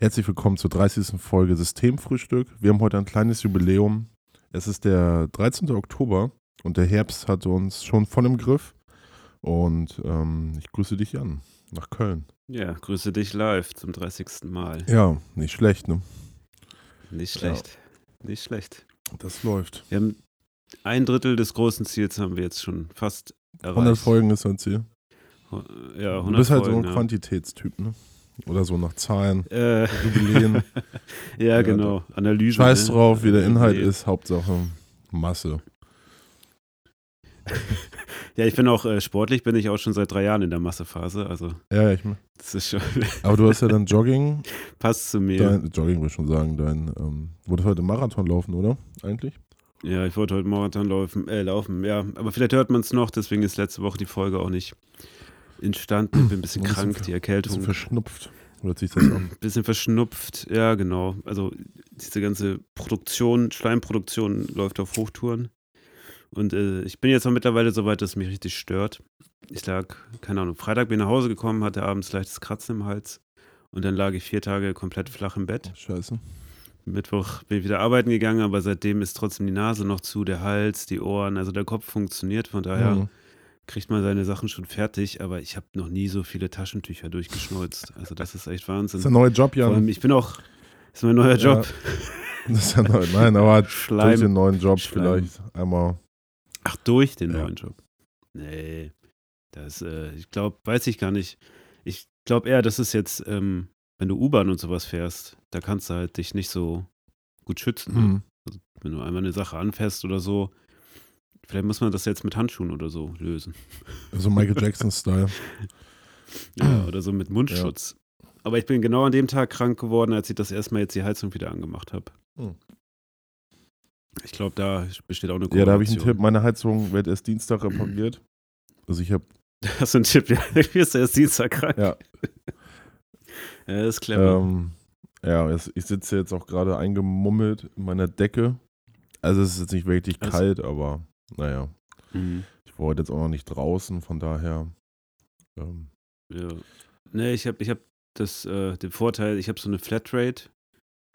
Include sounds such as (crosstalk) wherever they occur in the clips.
Herzlich willkommen zur 30. Folge Systemfrühstück. Wir haben heute ein kleines Jubiläum. Es ist der 13. Oktober und der Herbst hat uns schon voll im Griff. Und ähm, ich grüße dich Jan nach Köln. Ja, grüße dich live zum 30. Mal. Ja, nicht schlecht, ne? Nicht schlecht. Ja. Nicht schlecht. Das läuft. Wir haben ein Drittel des großen Ziels haben wir jetzt schon fast erreicht. 100 Folgen ist ein Ziel. Ja, 100 du bist halt Folgen, so ein ja. Quantitätstyp, ne? Oder so nach Zahlen, Äh, Jubiläen. (laughs) ja, Ja, genau. Analyse. Scheiß ne? drauf, wie der Inhalt Jubiläen. ist. Hauptsache Masse. (laughs) Ja, ich bin auch äh, sportlich, bin ich auch schon seit drei Jahren in der Massephase. Also, Ja, ich, das ist schon, (laughs) aber du hast ja dann Jogging, passt zu mir. dein, Jogging will ich schon sagen, dein, ähm, wolltest heute Marathon laufen, oder? Eigentlich? Ja, ich wollte heute Marathon laufen, äh, laufen, ja. Aber vielleicht hört man es noch, deswegen ist letzte Woche die Folge auch nicht entstanden. Ich bin ein bisschen Ein bisschen krank, ver- die Bisschen Erkältung. verschnupft. Hört sich das an. (clears throat) bisschen verschnupft, ja, genau. Also diese ganze Produktion, Schleimproduktion läuft auf Hochtouren. Und äh, ich bin jetzt auch mittlerweile so weit, dass es mich richtig stört. Ich lag, keine Ahnung, Freitag bin ich nach Hause gekommen, hatte abends leichtes Kratzen im Hals. Und dann lag ich vier Tage komplett flach im Bett. Scheiße. Mittwoch bin ich wieder arbeiten gegangen, aber seitdem ist trotzdem die Nase noch zu, der Hals, die Ohren, also der Kopf funktioniert. Von daher Mhm. Kriegt man seine Sachen schon fertig, aber ich habe noch nie so viele Taschentücher durchgeschneuzt. Also das ist echt Wahnsinn. Das ist der neue Job, Vor allem, Jan. ich bin auch, ist mein neuer Job. (laughs) Das ist ja neu. Nein, aber (laughs) durch Schleim. den neuen Job Schleim. vielleicht einmal. Ach, durch den Ja. neuen Job. Nee, das, äh, ich glaube, weiß ich gar nicht. Ich glaube eher, das ist jetzt, ähm, wenn du U-Bahn und sowas fährst, da kannst du halt dich nicht so gut schützen. ne? Hm. Wenn du einmal eine Sache anfährst oder so, vielleicht muss man das jetzt mit Handschuhen oder so lösen. So Michael Jackson-Style. Ja, oder so mit Mundschutz. Aber ich bin genau an dem Tag krank geworden, als ich das erstmal jetzt die Heizung wieder angemacht habe. Hm. Ich glaube, da besteht auch eine Ja, da habe ich einen Korrelation. Tipp. Meine Heizung wird erst Dienstag repariert. Also ich habe, (laughs) Hast du einen Tipp? Ja, (laughs) du wirst erst Dienstag krank. ja, (laughs) Ja, das ist clever. ähm, ja, ich sitze jetzt auch gerade eingemummelt in meiner Decke. Also es ist jetzt nicht wirklich Also- kalt, aber naja. Mhm. Ich war heute jetzt auch noch nicht draußen, von daher. Ähm, Ja. Nee, ich habe ich hab das, äh, den Vorteil, ich habe so eine Flatrate,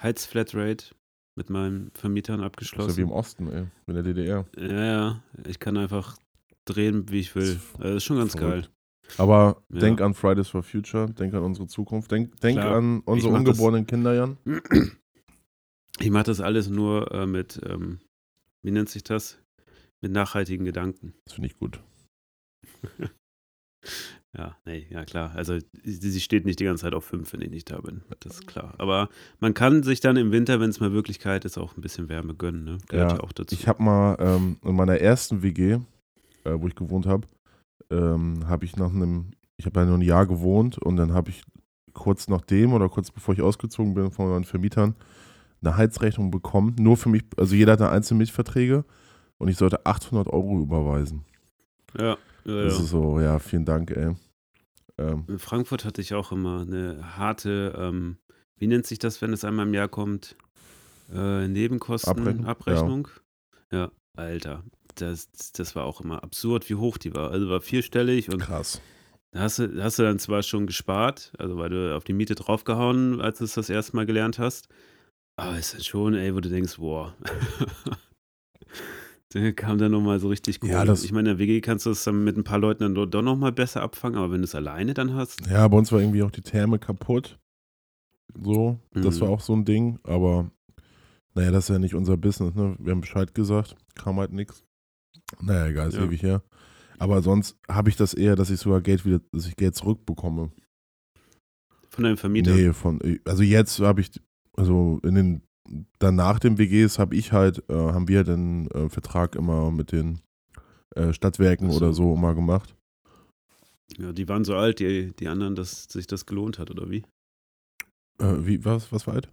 Heizflatrate mit meinen Vermietern ist ja wie abgeschlossen. im Osten, ey, in der DDR. Ja, ja, ich kann einfach drehen, wie ich will. Das ist Also, Das ist schon ganz verrückt. geil. Aber Ja. denk an Fridays for Future, denk an unsere Zukunft, denk, denk Klar. an unsere mach das- ungeborenen Kinder, Jan. (clears throat) Ich mache das alles nur äh, mit, ähm, wie nennt sich das? Mit nachhaltigen Gedanken. Das finde ich gut. (laughs) Ja, nee, ja klar. Also sie, sie steht nicht die ganze Zeit auf fünf, wenn ich nicht da bin. Das ist klar. Aber man kann sich dann im Winter, wenn es mal wirklich kalt ist, auch ein bisschen Wärme gönnen. Ne? Gehört ja, Ja, auch dazu. Ich habe mal ähm, in meiner ersten WG, äh, wo ich gewohnt habe, ähm, habe ich nach einem, ich habe ja nur ein Jahr gewohnt und dann habe ich kurz nachdem oder kurz bevor ich ausgezogen bin von meinen Vermietern eine Heizrechnung bekommen, nur für mich, also jeder hatte einzelne Mietverträge und ich sollte 800 Euro überweisen. ja, ja, Das ja. ist so, ja, vielen Dank, ey. Ähm, In Frankfurt hatte ich auch immer eine harte, ähm, wie nennt sich das, wenn es einmal im Jahr kommt? Äh, Nebenkosten, Abrechnung? Abrechnung. Ja. Alter, das, das war auch immer absurd, wie hoch die war. Also war vierstellig und krass. da hast du, hast du dann zwar schon gespart, also weil du auf die Miete draufgehauen, als du es das erste Mal gelernt hast. Aber es ist schon, ey, wo du denkst, boah. (laughs) kam dann nochmal so richtig Kohle. Ja, das- ich meine, in der WG kannst du es dann mit ein paar Leuten dann doch- nochmal besser abfangen, aber wenn du es alleine dann hast, Ja, bei uns war irgendwie auch die Therme kaputt. So, das Mhm. war auch so ein Ding, aber naja, das ist ja nicht unser Business, ne? Wir haben Bescheid gesagt, kam halt nichts. Naja, egal, ist Ja. ewig her. Aber sonst habe ich das eher, dass ich sogar Geld wieder, dass ich Geld zurückbekomme. von deinem Vermieter. Nee, von, also jetzt habe ich, also in den, dann nach den WGs habe ich halt, äh, haben wir den äh, Vertrag immer mit den äh, Stadtwerken so. oder so immer gemacht. Ja, die waren so alt, die, die anderen, dass sich das gelohnt hat, oder wie? Äh, wie, was, was war halt?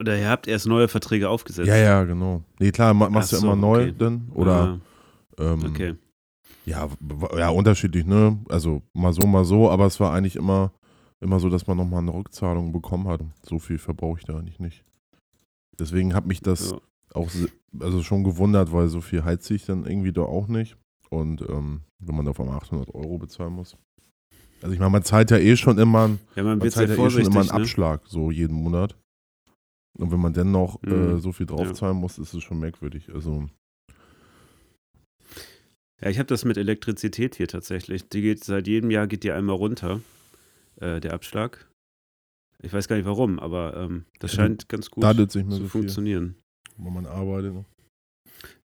Oder ihr habt erst neue Verträge aufgesetzt. Ja, ja, genau. Nee, klar, ma- machst Ach du ja so, immer neu okay. dann. Oder ähm, Ah, okay. ja, ja, unterschiedlich, ne? Also mal so, mal so, aber es war eigentlich immer, immer so, dass man nochmal eine Rückzahlung bekommen hat. So viel verbrauche ich da eigentlich nicht. Deswegen hat mich das Ja. auch also schon gewundert, weil so viel heizt ich dann irgendwie da auch nicht. Und ähm, wenn man einmal 800 Euro bezahlen muss. Also ich meine, man zahlt ja eh schon immer, einen- Ja, man man zahlt ja eh schon immer einen Ne? Abschlag, so jeden Monat. Und wenn man dann noch äh, Mhm. so viel draufzahlen muss, ist es schon merkwürdig. Also, Ja, ich habe das mit Elektrizität hier tatsächlich. Die geht seit jedem Jahr geht die einmal runter, äh, der Abschlag. Ich weiß gar nicht warum, aber ähm, das Ja, scheint ganz gut zu so viel, funktionieren. wenn man arbeitet. ne?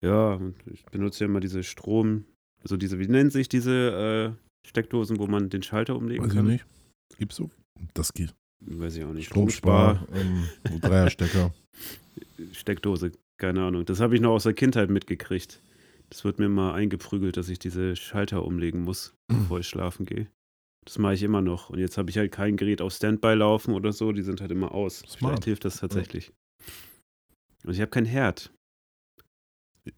Ja, ich benutze ja immer diese Strom, also diese, wie nennen sich diese äh, Steckdosen, wo man den Schalter umlegen Weiß ich kann? nicht. Gibt's so? Das geht. Weiß ich auch nicht. Stromspar, ähm, Dreierstecker. (laughs) Steckdose, keine Ahnung. Das habe ich noch aus der Kindheit mitgekriegt. Das wird mir mal eingeprügelt, dass ich diese Schalter umlegen muss, (clears throat) bevor ich schlafen gehe. Das mache ich immer noch. Und jetzt habe ich halt kein Gerät auf Standby laufen oder so. Die sind halt immer aus. Smart. Vielleicht hilft das tatsächlich. Und ich habe kein Herd.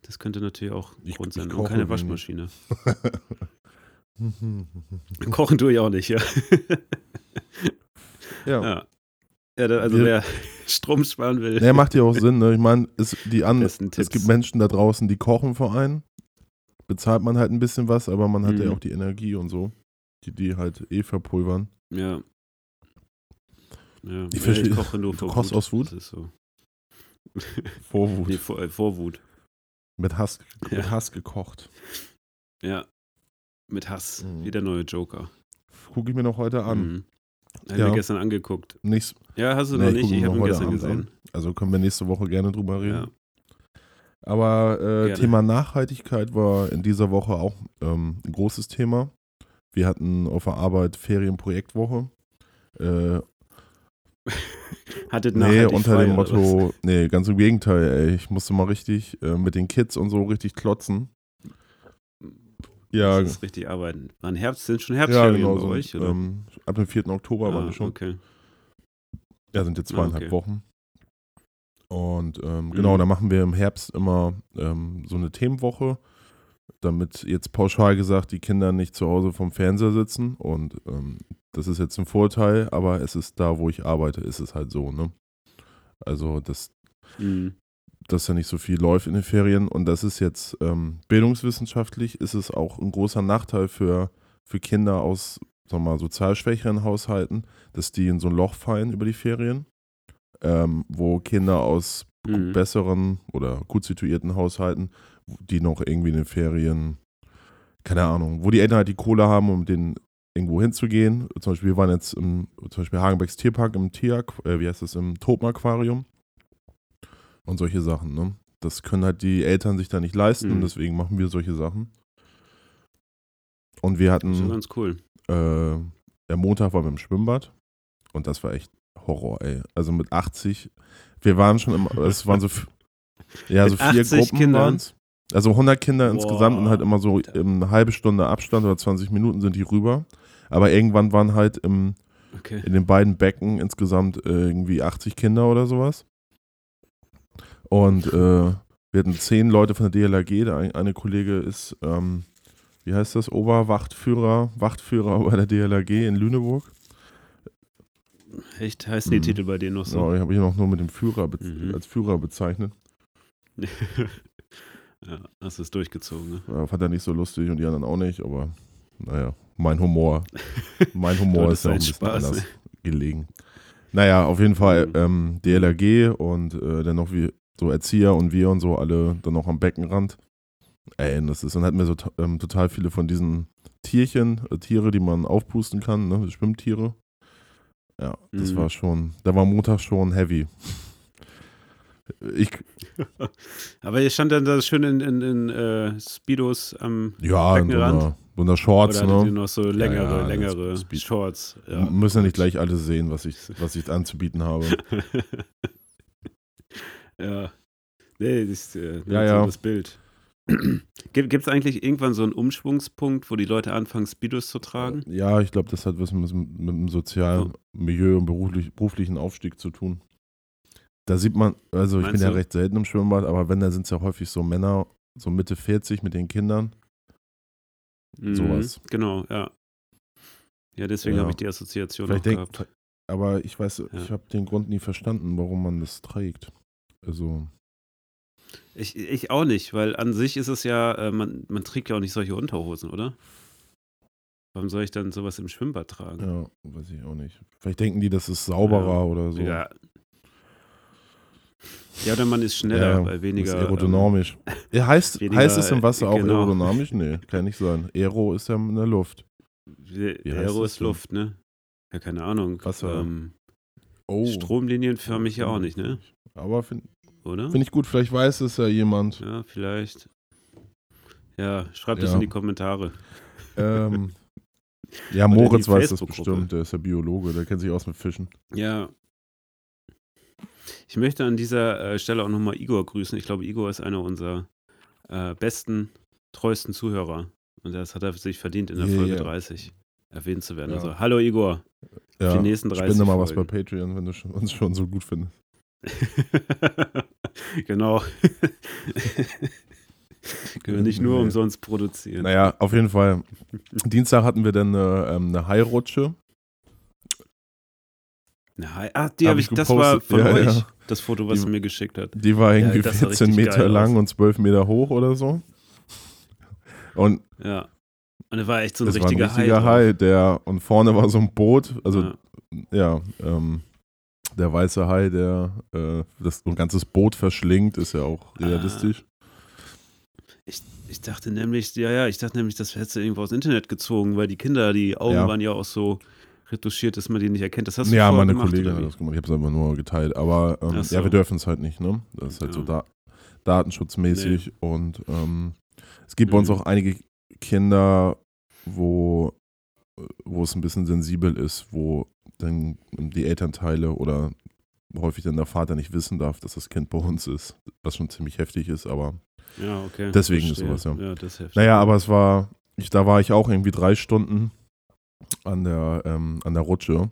Das könnte natürlich auch ein Grund ich sein. Und keine. Waschmaschine. (laughs) Kochen tue ich auch nicht, ja. ja. ja. ja da, also wer (laughs) Strom sparen will. Nee, macht ja auch Sinn, ne? Ich meine, es, die an, es gibt Menschen da draußen, die kochen für einen. Bezahlt man halt ein bisschen was, aber man hat ja Mhm. auch die Energie und so, die die halt eh verpulvern. Ja. Ja, Ich verstehe- ich koche nur du vor kochst Wut. aus Wut? Das ist so. (laughs) Vorwut. Nee, vor, äh, vor Wut. Mit Hass, Ja. mit Hass gekocht. Ja. Mit Hass. Mhm. Wie der neue Joker. Gucke ich mir noch heute an. Mhm. Hab Ja. ich mir gestern angeguckt. Nicht, Ja, hast du Nee, noch ich nicht? Ich mir habe ihn gestern Abend an. gesehen. also können wir nächste Woche gerne drüber reden. Ja. Aber äh. Thema Nachhaltigkeit war in dieser Woche auch ähm, ein großes Thema. Wir hatten auf der Arbeit Ferienprojektwoche. Äh, (laughs) Hattet nee, unter frei, dem? Motto, nee, ganz im Gegenteil, ey. Ich musste mal richtig äh, mit den Kids und so richtig klotzen. Ja, Das ist richtig arbeiten. Wann Herbst sind schon ja Herbstferien genau bei euch? Oder? Ähm, ab dem 4. Oktober waren ah, wir schon. okay. Ja, sind jetzt zweieinhalb okay. Wochen. Und ähm, genau, Mhm. da machen wir im Herbst immer ähm, so eine Themenwoche, damit jetzt pauschal gesagt die Kinder nicht zu Hause vom Fernseher sitzen. Und ähm, das ist jetzt ein Vorteil, aber es ist da, wo ich arbeite, ist es halt so, ne? Also, dass, Mhm. dass ja nicht so viel läuft in den Ferien. Und das ist jetzt ähm, bildungswissenschaftlich, ist es auch ein großer Nachteil für, für Kinder aus, sagen wir mal, sozial schwächeren Haushalten, dass die in so ein Loch fallen über die Ferien ähm, wo Kinder aus Mhm. besseren oder gut situierten Haushalten, die noch irgendwie in den Ferien, keine Ahnung, wo die Eltern halt die Kohle haben, um den irgendwo hinzugehen. Zum Beispiel, wir waren jetzt im, zum Beispiel Hagenbecks Tierpark im Tier, äh, wie heißt das, im Tropenaquarium und solche Sachen, ne? Das können halt die Eltern sich da nicht leisten und Mhm. deswegen machen wir solche Sachen. Und wir Das ist hatten, ganz cool. äh, der Montag waren wir im Schwimmbad und das war echt Horror, ey. Also mit 80, wir waren schon immer, es waren so, ja, so vier 80 Gruppen Kindern? waren's. Also 100 Kinder Boah, insgesamt und halt immer so in eine halbe Stunde Abstand oder 20 Minuten sind die rüber. Aber irgendwann waren halt im, Okay. in den beiden Becken insgesamt äh, irgendwie 80 Kinder oder sowas. Und äh, wir hatten zehn Leute von der DLRG. Der ein- eine Kollege ist, ähm, wie heißt das, Oberwachtführer, Wachtführer bei der DLRG in Lüneburg. Echt heißen die Mhm. Titel bei denen noch So, so? ich habe ihn auch nur mit dem Führer Mhm. als Führer bezeichnet. (laughs) ja, hast du es durchgezogen, ne? Ja, fand er nicht so lustig und die anderen auch nicht, aber naja, mein Humor. (laughs) Mein Humor ist ja auch ein bisschen Spaß, anders gelegen. Naja, auf jeden Fall Mhm. ähm, DLRG und äh, dann noch wie so Erzieher und wir und so alle dann noch am Beckenrand. Ey, das ist, dann hatten wir so ähm, total viele von diesen Tierchen, äh, Tiere, die man aufpusten kann, ne, Schwimmtiere. Ja, das Mhm. war schon, da war Montag schon heavy. Ich, Aber ihr stand dann da schön in, in, in äh, Speedos am ja, Beckenrand? einer, so einer Shorts, oder ne? noch so längere, ja, das längere Shorts? Ja. Müssen ja nicht gleich alle sehen, was ich, was ich anzubieten habe. (laughs) ja. Nee, das ist äh, Ja, ja. das Bild. (clears throat) Gibt es eigentlich irgendwann so einen Umschwungspunkt, wo die Leute anfangen, Speedos zu tragen? Ja, ich glaube, das hat was mit, mit dem sozialen Milieu und beruflich, beruflichen Aufstieg zu tun. Da sieht man, also ich Meinst bin ja du? recht selten im Schwimmbad, aber wenn, da sind es ja häufig so Männer, so Mitte 40 mit den Kindern. Sowas. Mhm, Genau, ja. Ja, deswegen Ja. habe ich die Assoziation Vielleicht auch denk, gehabt. aber ich weiß, Ja. ich habe den Grund nie verstanden, warum man das trägt. Also, Ich, ich auch nicht, weil an sich ist es ja, äh, man, man trägt ja auch nicht solche Unterhosen, oder? Warum soll ich dann sowas im Schwimmbad tragen? Ja, weiß ich auch nicht. Vielleicht denken die, das ist sauberer Ja, oder so. Ja. Ja, oder man ist schneller, Ja, weil weniger. Ist aerodynamisch. ja, heißt, (laughs) weniger, heißt es im Wasser auch genau. aerodynamisch? Nee, kann nicht sein. Aero ist ja in der Luft. Ähm, Wie Aero ist denn? Luft, ne? Ja, keine Ahnung. Wasser. Ähm, Oh. Stromlinienförmig ja auch nicht, ne? Aber finde find ich gut, vielleicht weiß es ja jemand. Ja, vielleicht. Ja, schreibt es Ja. in die Kommentare. Ähm, (laughs) ja, Moritz weiß das bestimmt. Der ist ja Biologe, der kennt sich aus mit Fischen. Ja. Ich möchte an dieser äh, Stelle auch nochmal Igor grüßen. Ich glaube, Igor ist einer unserer äh, besten, treuesten Zuhörer. Und das hat er sich verdient, in der Ja, Folge ja. 30 erwähnt zu werden. Ja. Also, hallo Igor. Ja, die nächsten 30 spende mal was bei. Patreon, wenn du schon, uns schon so gut findest. (laughs) genau. (laughs) Können wir nicht nur Nee. umsonst produzieren. Naja, auf jeden Fall. (laughs) Dienstag hatten wir dann eine, ähm, eine Hairutsche. Na, ah, die Hab habe ich ich, das war gepostet. von Ja, euch, ja. das Foto, was Die- mir geschickt hast. Die war irgendwie sah 14 richtig Meter lang aus. und 12 Meter hoch oder so. Und Ja. Und er war echt so ein war ein richtiger, richtiger Hai. Hai, der und vorne war so ein Boot, also ja. ja, ähm, der weiße Hai, der äh, das so ein ganzes Boot verschlingt, ist ja auch Ah. realistisch. Ich dachte nämlich, ja, ja, ich dachte nämlich, das hättest du irgendwo aus dem Internet gezogen, weil die Kinder, die Augen Ja. waren ja auch so retuschiert, dass man die nicht erkennt. Das hast du Ja, vorher meine gemacht, Kollegin hat das gemacht, ich habe es einfach nur geteilt. Aber ähm, so. ja, wir dürfen es halt nicht, ne? Das ist halt so Ja. da datenschutzmäßig und ähm, es gibt bei uns Mhm. auch einige Kinder, wo, wo es ein bisschen sensibel ist, wo dann die Elternteile oder häufig dann der Vater nicht wissen darf, dass das Kind bei uns ist, was schon ziemlich heftig ist, aber Ja, okay. Deswegen ist sowas, ja. Ja, das ist heftig. naja, aber es war, ich, da war ich auch irgendwie drei Stunden an der, ähm, an der Rutsche.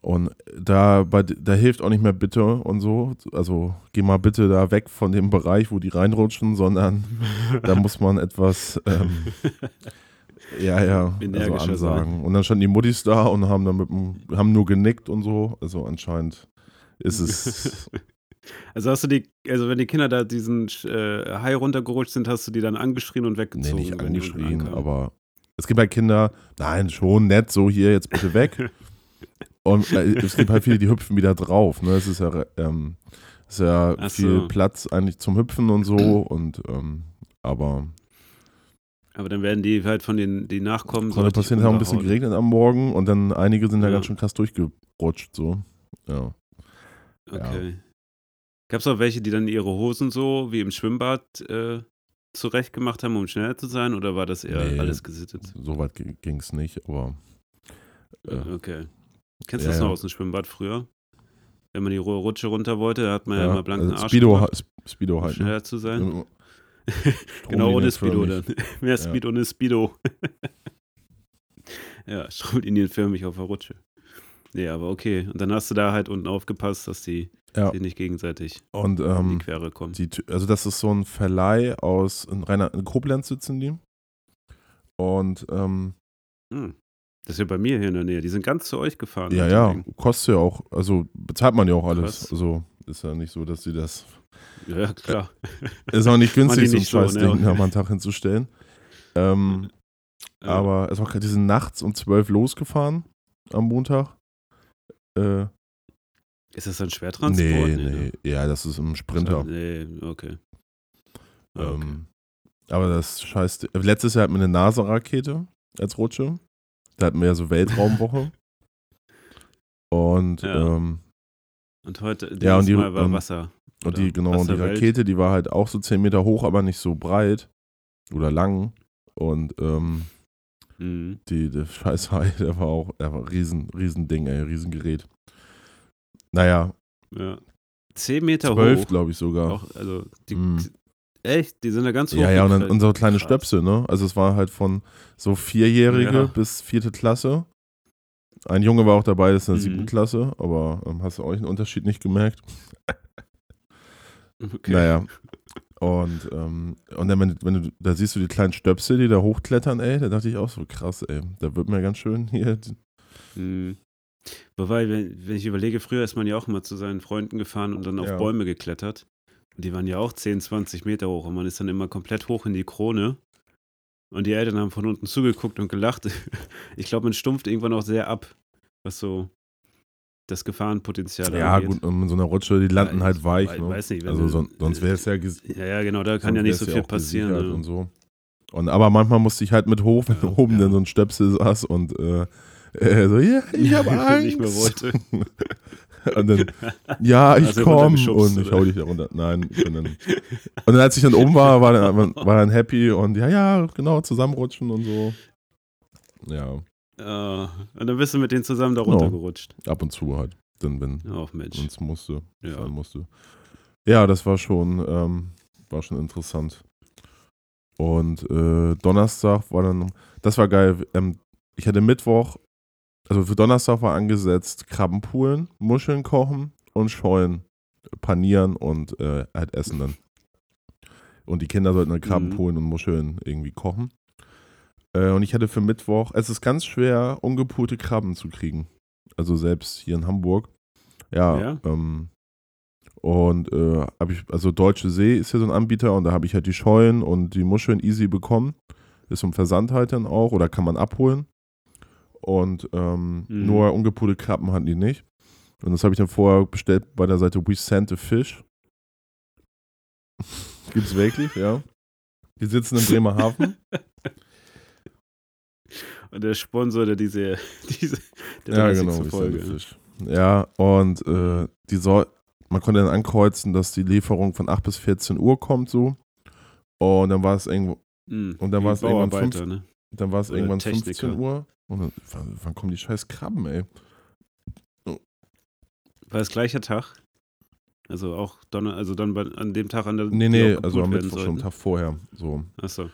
Und da, bei, da hilft auch nicht mehr bitte und so. Also geh mal bitte da weg von dem Bereich, wo die reinrutschen, sondern da (laughs) muss man etwas, ähm, (laughs) ja, ja, also ansagen. Und dann standen die Muttis da und haben dann mit dem, haben nur genickt und so. Also anscheinend ist es, (laughs) Also hast du die, also wenn die Kinder da diesen äh, Hai runtergerutscht sind, hast du die dann angeschrien und nee, weggezogen? nicht die unten angeschrien, aber es gibt halt Kinder, nein, schon nett, so hier jetzt bitte weg. (laughs) Und äh, es gibt halt viele, die hüpfen wieder drauf. Ne? Es ist ja, ähm, es ist ja Ach viel so. Platz eigentlich zum Hüpfen und so. (clears throat) Und ähm, aber Aber dann werden die halt von den, die Nachkommen richtig passieren, es hat auch ein bisschen geregnet am Morgen und dann einige sind da Ja. ganz schön krass durchgerutscht. So. Ja. Okay. Gab es auch welche, die dann ihre Hosen so wie im Schwimmbad äh, zurecht gemacht haben, um schneller zu sein? Oder war das eher Nee. alles gesittet? So weit ging es nicht, aber äh, Okay. Kennst du Ja, das noch aus dem Schwimmbad früher? Wenn man die Ru- Rutsche runter wollte, da hat man ja, ja, immer blanken also Arsch Speedo, gemacht, Speedo um halt. Ne? schneller zu sein. (laughs) Genau, ohne Speedo dann. (laughs) Mehr Speed ohne Speedo. (laughs) ja, stromlinienförmig auf der Rutsche. Nee, aber okay. Und dann hast du da halt unten aufgepasst, dass die Ja. sich nicht gegenseitig Und in ähm, die Quere kommen. Die, also das ist so ein Verleih aus in, Rainer, in Koblenz sitzen die. Und ähm, Hm. Das ist ja bei mir hier in der Nähe. Die sind ganz zu euch gefahren. ja, ja, Ding. kostet ja auch, also bezahlt man ja auch alles. Krass. Also ist ja nicht so, dass sie das. Ja, klar. Ist auch nicht (laughs) günstig, so ein nicht so, scheiß ne? Mal einen Tag hinzustellen. Ähm, Ja. Aber es war gerade, die sind nachts um 12 losgefahren am Montag. Äh, Ist das ein Schwertransport? nee, ne? nee, ja, das ist ein Sprinter. Nee, okay. Ah, okay. Ähm, aber das scheiß. Letztes Jahr hatten wir eine NASA-Rakete als Rutsche. Da hatten wir ja so Weltraumwoche. (laughs) Und, Ja. ähm, Und heute, Ja, und die- Mal war und- Wasser. und die, genau, und die. Rakete, die war halt auch so 10 Meter hoch, aber nicht so breit oder lang. Und ähm, Mhm. die, der scheiß Hai, (laughs) der war auch, der war ein riesen, riesen Ding, ey, riesen Gerät. Naja, Ja. Zehn Meter 12 hoch. glaube ich sogar. Auch, also, die, Mhm. echt, die sind da ganz hoch. Ja, ja, und dann unsere kleine Krass. Stöpsel, ne? Also es war halt von so Vierjährige Ja. bis vierte Klasse. Ein Junge war auch dabei, das ist in der Mhm. siebten Klasse, aber ähm, hast du euch einen Unterschied nicht gemerkt? (laughs) Okay. Naja. Und, ähm, und dann, wenn, wenn du, da siehst du die kleinen Stöpsel, die da hochklettern, ey, da dachte ich auch so, krass, ey, da wird mir ganz schön hier. Mhm. Wobei, wenn, wenn ich überlege, früher ist man ja auch immer zu seinen Freunden gefahren und dann auf Ja. Bäume geklettert. Und die waren ja auch 10, 20 Meter hoch und man ist dann immer komplett hoch in die Krone. Und die Eltern haben von unten zugeguckt und gelacht. (laughs) Ich glaube, man stumpft irgendwann auch sehr ab, was so das Gefahrenpotenzial Ja, angeht. gut, und in so einer Rutsche, die landen Ja, halt ich weich. wei- Ne? weiß nicht, also du- son sonst wäre es ja, Ja, ja, genau, da kann sonst ja nicht so viel passieren. Ne? Und so. Und, aber manchmal musste ich halt mit hoch, wenn Ja, (laughs) oben ja. dann so ein Stöpsel saß und äh, äh, so, ja, ich habe (laughs) Angst. nicht mehr wollte. (laughs) Und dann, ja, ich Hast du komm runtergeschubst, und ich hau dich da runter. Nein, ich bin dann, und dann als ich dann oben war, war dann, war dann happy und ja, ja, genau, zusammenrutschen und so. Ja, Ja, und dann bist du mit denen zusammen da runtergerutscht. ab und zu halt, dann wenn Ach Mensch. uns musste, Ja. sein musste. Ja, das war schon, ähm, war schon interessant. Und äh, Donnerstag war dann, das war geil. Ähm, ich hatte Mittwoch, also für Donnerstag war angesetzt Krabbenpoolen, Muscheln kochen und Scheuen, panieren und äh, halt essen dann. Und die Kinder sollten dann Krabbenpoolen und Muscheln irgendwie kochen. Äh, und ich hatte für Mittwoch, es ist ganz schwer, ungepulte Krabben zu kriegen. Also selbst hier in Hamburg. Ja, Ja? ähm, und äh, habe ich, also Deutsche See ist ja so ein Anbieter und da habe ich halt die Scheuen und die Muscheln easy bekommen. Ist im Versand halt dann auch oder kann man abholen. Und ähm, Mhm. nur ungepulte Krabben hatten die nicht. Und das habe ich dann vorher bestellt bei der Seite We Sent a Fish. Gibt's wirklich, (laughs) ja. Die sitzen in Bremerhaven. (laughs) Und der Sponsor, der diese, (laughs) diese der ja, 30. genau, Folge. Ja, und äh, die soll, man konnte dann ankreuzen, dass die Lieferung von 8 bis 14 Uhr kommt, so. Und dann war es irgendwo, Mhm. Und dann war es irgendwann Bauarbeiter, ne? dann war es irgendwann Techniker. 15 Uhr. Und dann, wann, wann kommen die scheiß Krabben, ey? War das gleicher Tag? Also auch Donner, also dann bei, an dem Tag an der Nee, nee, also am Mittwoch schon, einen? Tag vorher. So. Achso,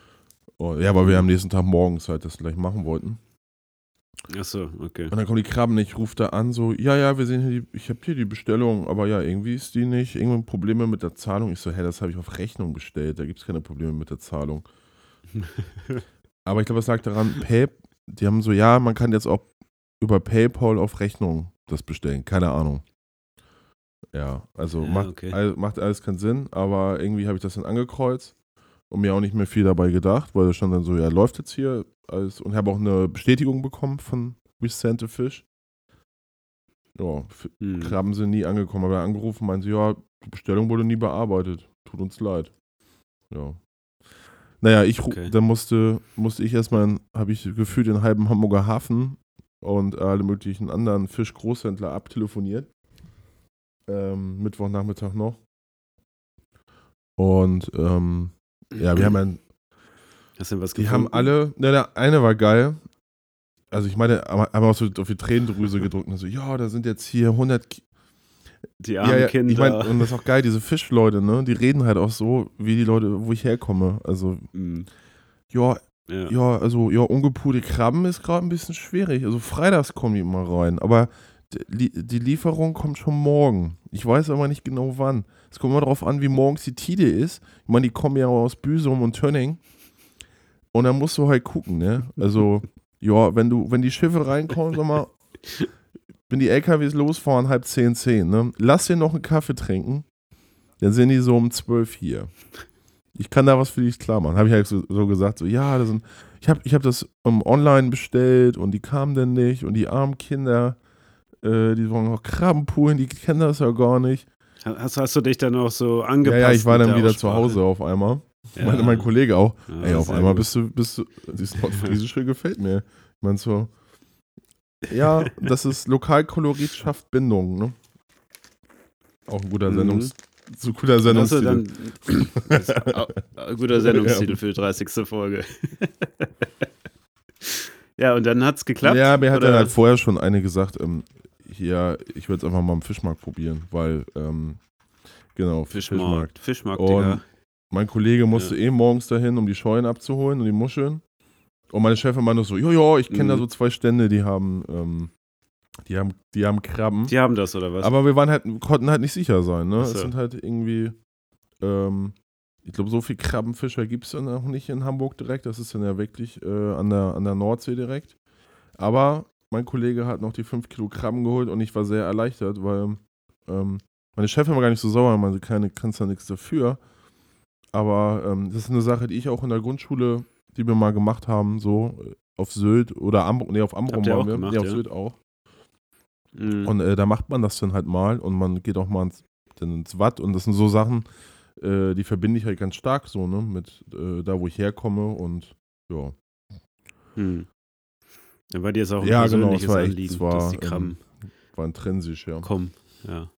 Oh, ja, weil wir am nächsten Tag morgens halt das gleich machen wollten. achso, okay. Und dann kommen die Krabben nicht, ich rufe da an, so, ja, ja, wir sehen hier die, ich habe hier die Bestellung, aber ja, irgendwie ist die nicht, irgendwie Probleme mit der Zahlung. Ich so, hä, das habe ich auf Rechnung bestellt, da gibt es keine Probleme mit der Zahlung. (laughs) Aber ich glaube, es lag daran, Pay, die haben so, ja, man kann jetzt auch über PayPal auf Rechnung das bestellen, keine Ahnung. Ja, also Ja, macht, okay. all, macht alles keinen Sinn, aber irgendwie habe ich das dann angekreuzt und mir auch nicht mehr viel dabei gedacht, weil da stand dann so, ja, läuft jetzt hier alles und habe auch eine Bestätigung bekommen von We Sent a Fish. Ja, F- Hm. Krabben sind nie angekommen, aber angerufen, meinen sie, ja, die Bestellung wurde nie bearbeitet. Tut uns leid. Ja. Naja, ich Okay. dann musste, musste ich erstmal, habe ich gefühlt den halben Hamburger Hafen und alle möglichen anderen Fischgroßhändler abtelefoniert. Ähm, Mittwochnachmittag noch. Und ähm, ja, wir haben ein, Hast du was die gefunden? haben alle, na, der eine war geil. Also ich meine, haben auch so auf die Tränendrüse gedrückt und so, ja, da sind jetzt hier 100 Ki Die armen ja, ja, Kinder. Ich meine, und das ist auch geil, diese Fischleute, ne? Die reden halt auch so, wie die Leute, wo ich herkomme. Also, Hm, ja, ja. ja, also, ja, ungepulte Krabben ist gerade ein bisschen schwierig. Also, freitags kommen die immer rein. Aber die, Lieferung kommt schon morgen. Ich weiß aber nicht genau wann. Es kommt immer darauf an, wie morgens die Tide ist. Ich meine, die kommen ja aus Büsum und Tönning. Und dann musst du halt gucken, ne? Also, (laughs) ja, wenn du, wenn die Schiffe reinkommen, sag mal, wenn die LKWs losfahren, halb zehn, zehn, ne? Lass dir noch einen Kaffee trinken. Dann sind die so um zwölf hier. Ich kann da was für dich klar machen. Habe ich halt so, so gesagt, so, ja, das sind, ich habe ich hab das um, online bestellt und die kamen dann nicht und die armen Kinder, äh, die wollen noch Krabben poolen, die kennen das ja gar nicht. Hast, hast du dich dann auch so Ja, angepasst? ja, ich war dann der wieder zu? Hause auf einmal. Ja. Meinte mein Kollege auch. Ja, Ey, auf einmal gut. bist du, bist du, dieses Nordfriesische (laughs) gefällt mir. Ich meine so, ja, (laughs) das ist Lokalkolorit schafft Bindung, ne? Auch ein guter Mhm. Sendungs, so guter Sendungstitel. dann (laughs) au- au- guter Sendungstitel für die 30. Folge. ja, und dann hat's geklappt. Ja, mir hat dann halt vorher schon eine gesagt, ähm, hier, ich würde es einfach mal am Fischmarkt probieren, weil, ähm, genau, Fischmarkt. Fischmarkt, Und Digga. Mein Kollege musste eh morgens dahin, um die Scheuen abzuholen und die Muscheln. Und meine Chefin meinte so, ja, ja, ich kenne da Mhm. so zwei Stände, die haben, ähm, die haben, die haben Krabben. Die haben das, oder was? Aber wir waren halt, konnten halt nicht sicher sein, ne? So. Es sind halt irgendwie, ähm, ich glaube, so viel Krabbenfischer gibt es dann auch nicht in Hamburg direkt. Das ist dann ja wirklich äh, an, der, an der Nordsee direkt. Aber mein Kollege hat noch die 5 Kilo Krabben geholt und ich war sehr erleichtert, weil ähm, meine Chefin war gar nicht so sauer, meinte, keine, kannst da nichts dafür. Aber ähm, das ist eine Sache, die ich auch in der Grundschule die wir mal gemacht haben, so äh, auf Sylt oder Am nee, auf Amrum waren wir. gemacht, nee, auf ja? Sylt auch. Mhm. Und äh, da macht man das dann halt mal und man geht auch mal ins, dann ins Watt und das sind so Sachen, äh, die verbinde ich halt ganz stark so, ne, mit äh, da, wo ich herkomme und ja. Hm. Dann war dir jetzt auch ein Ja, genau, persönliches es war echt- Anliegen, war, dass die ähm, Krabben War intrinsisch, ja. kommen. Ja.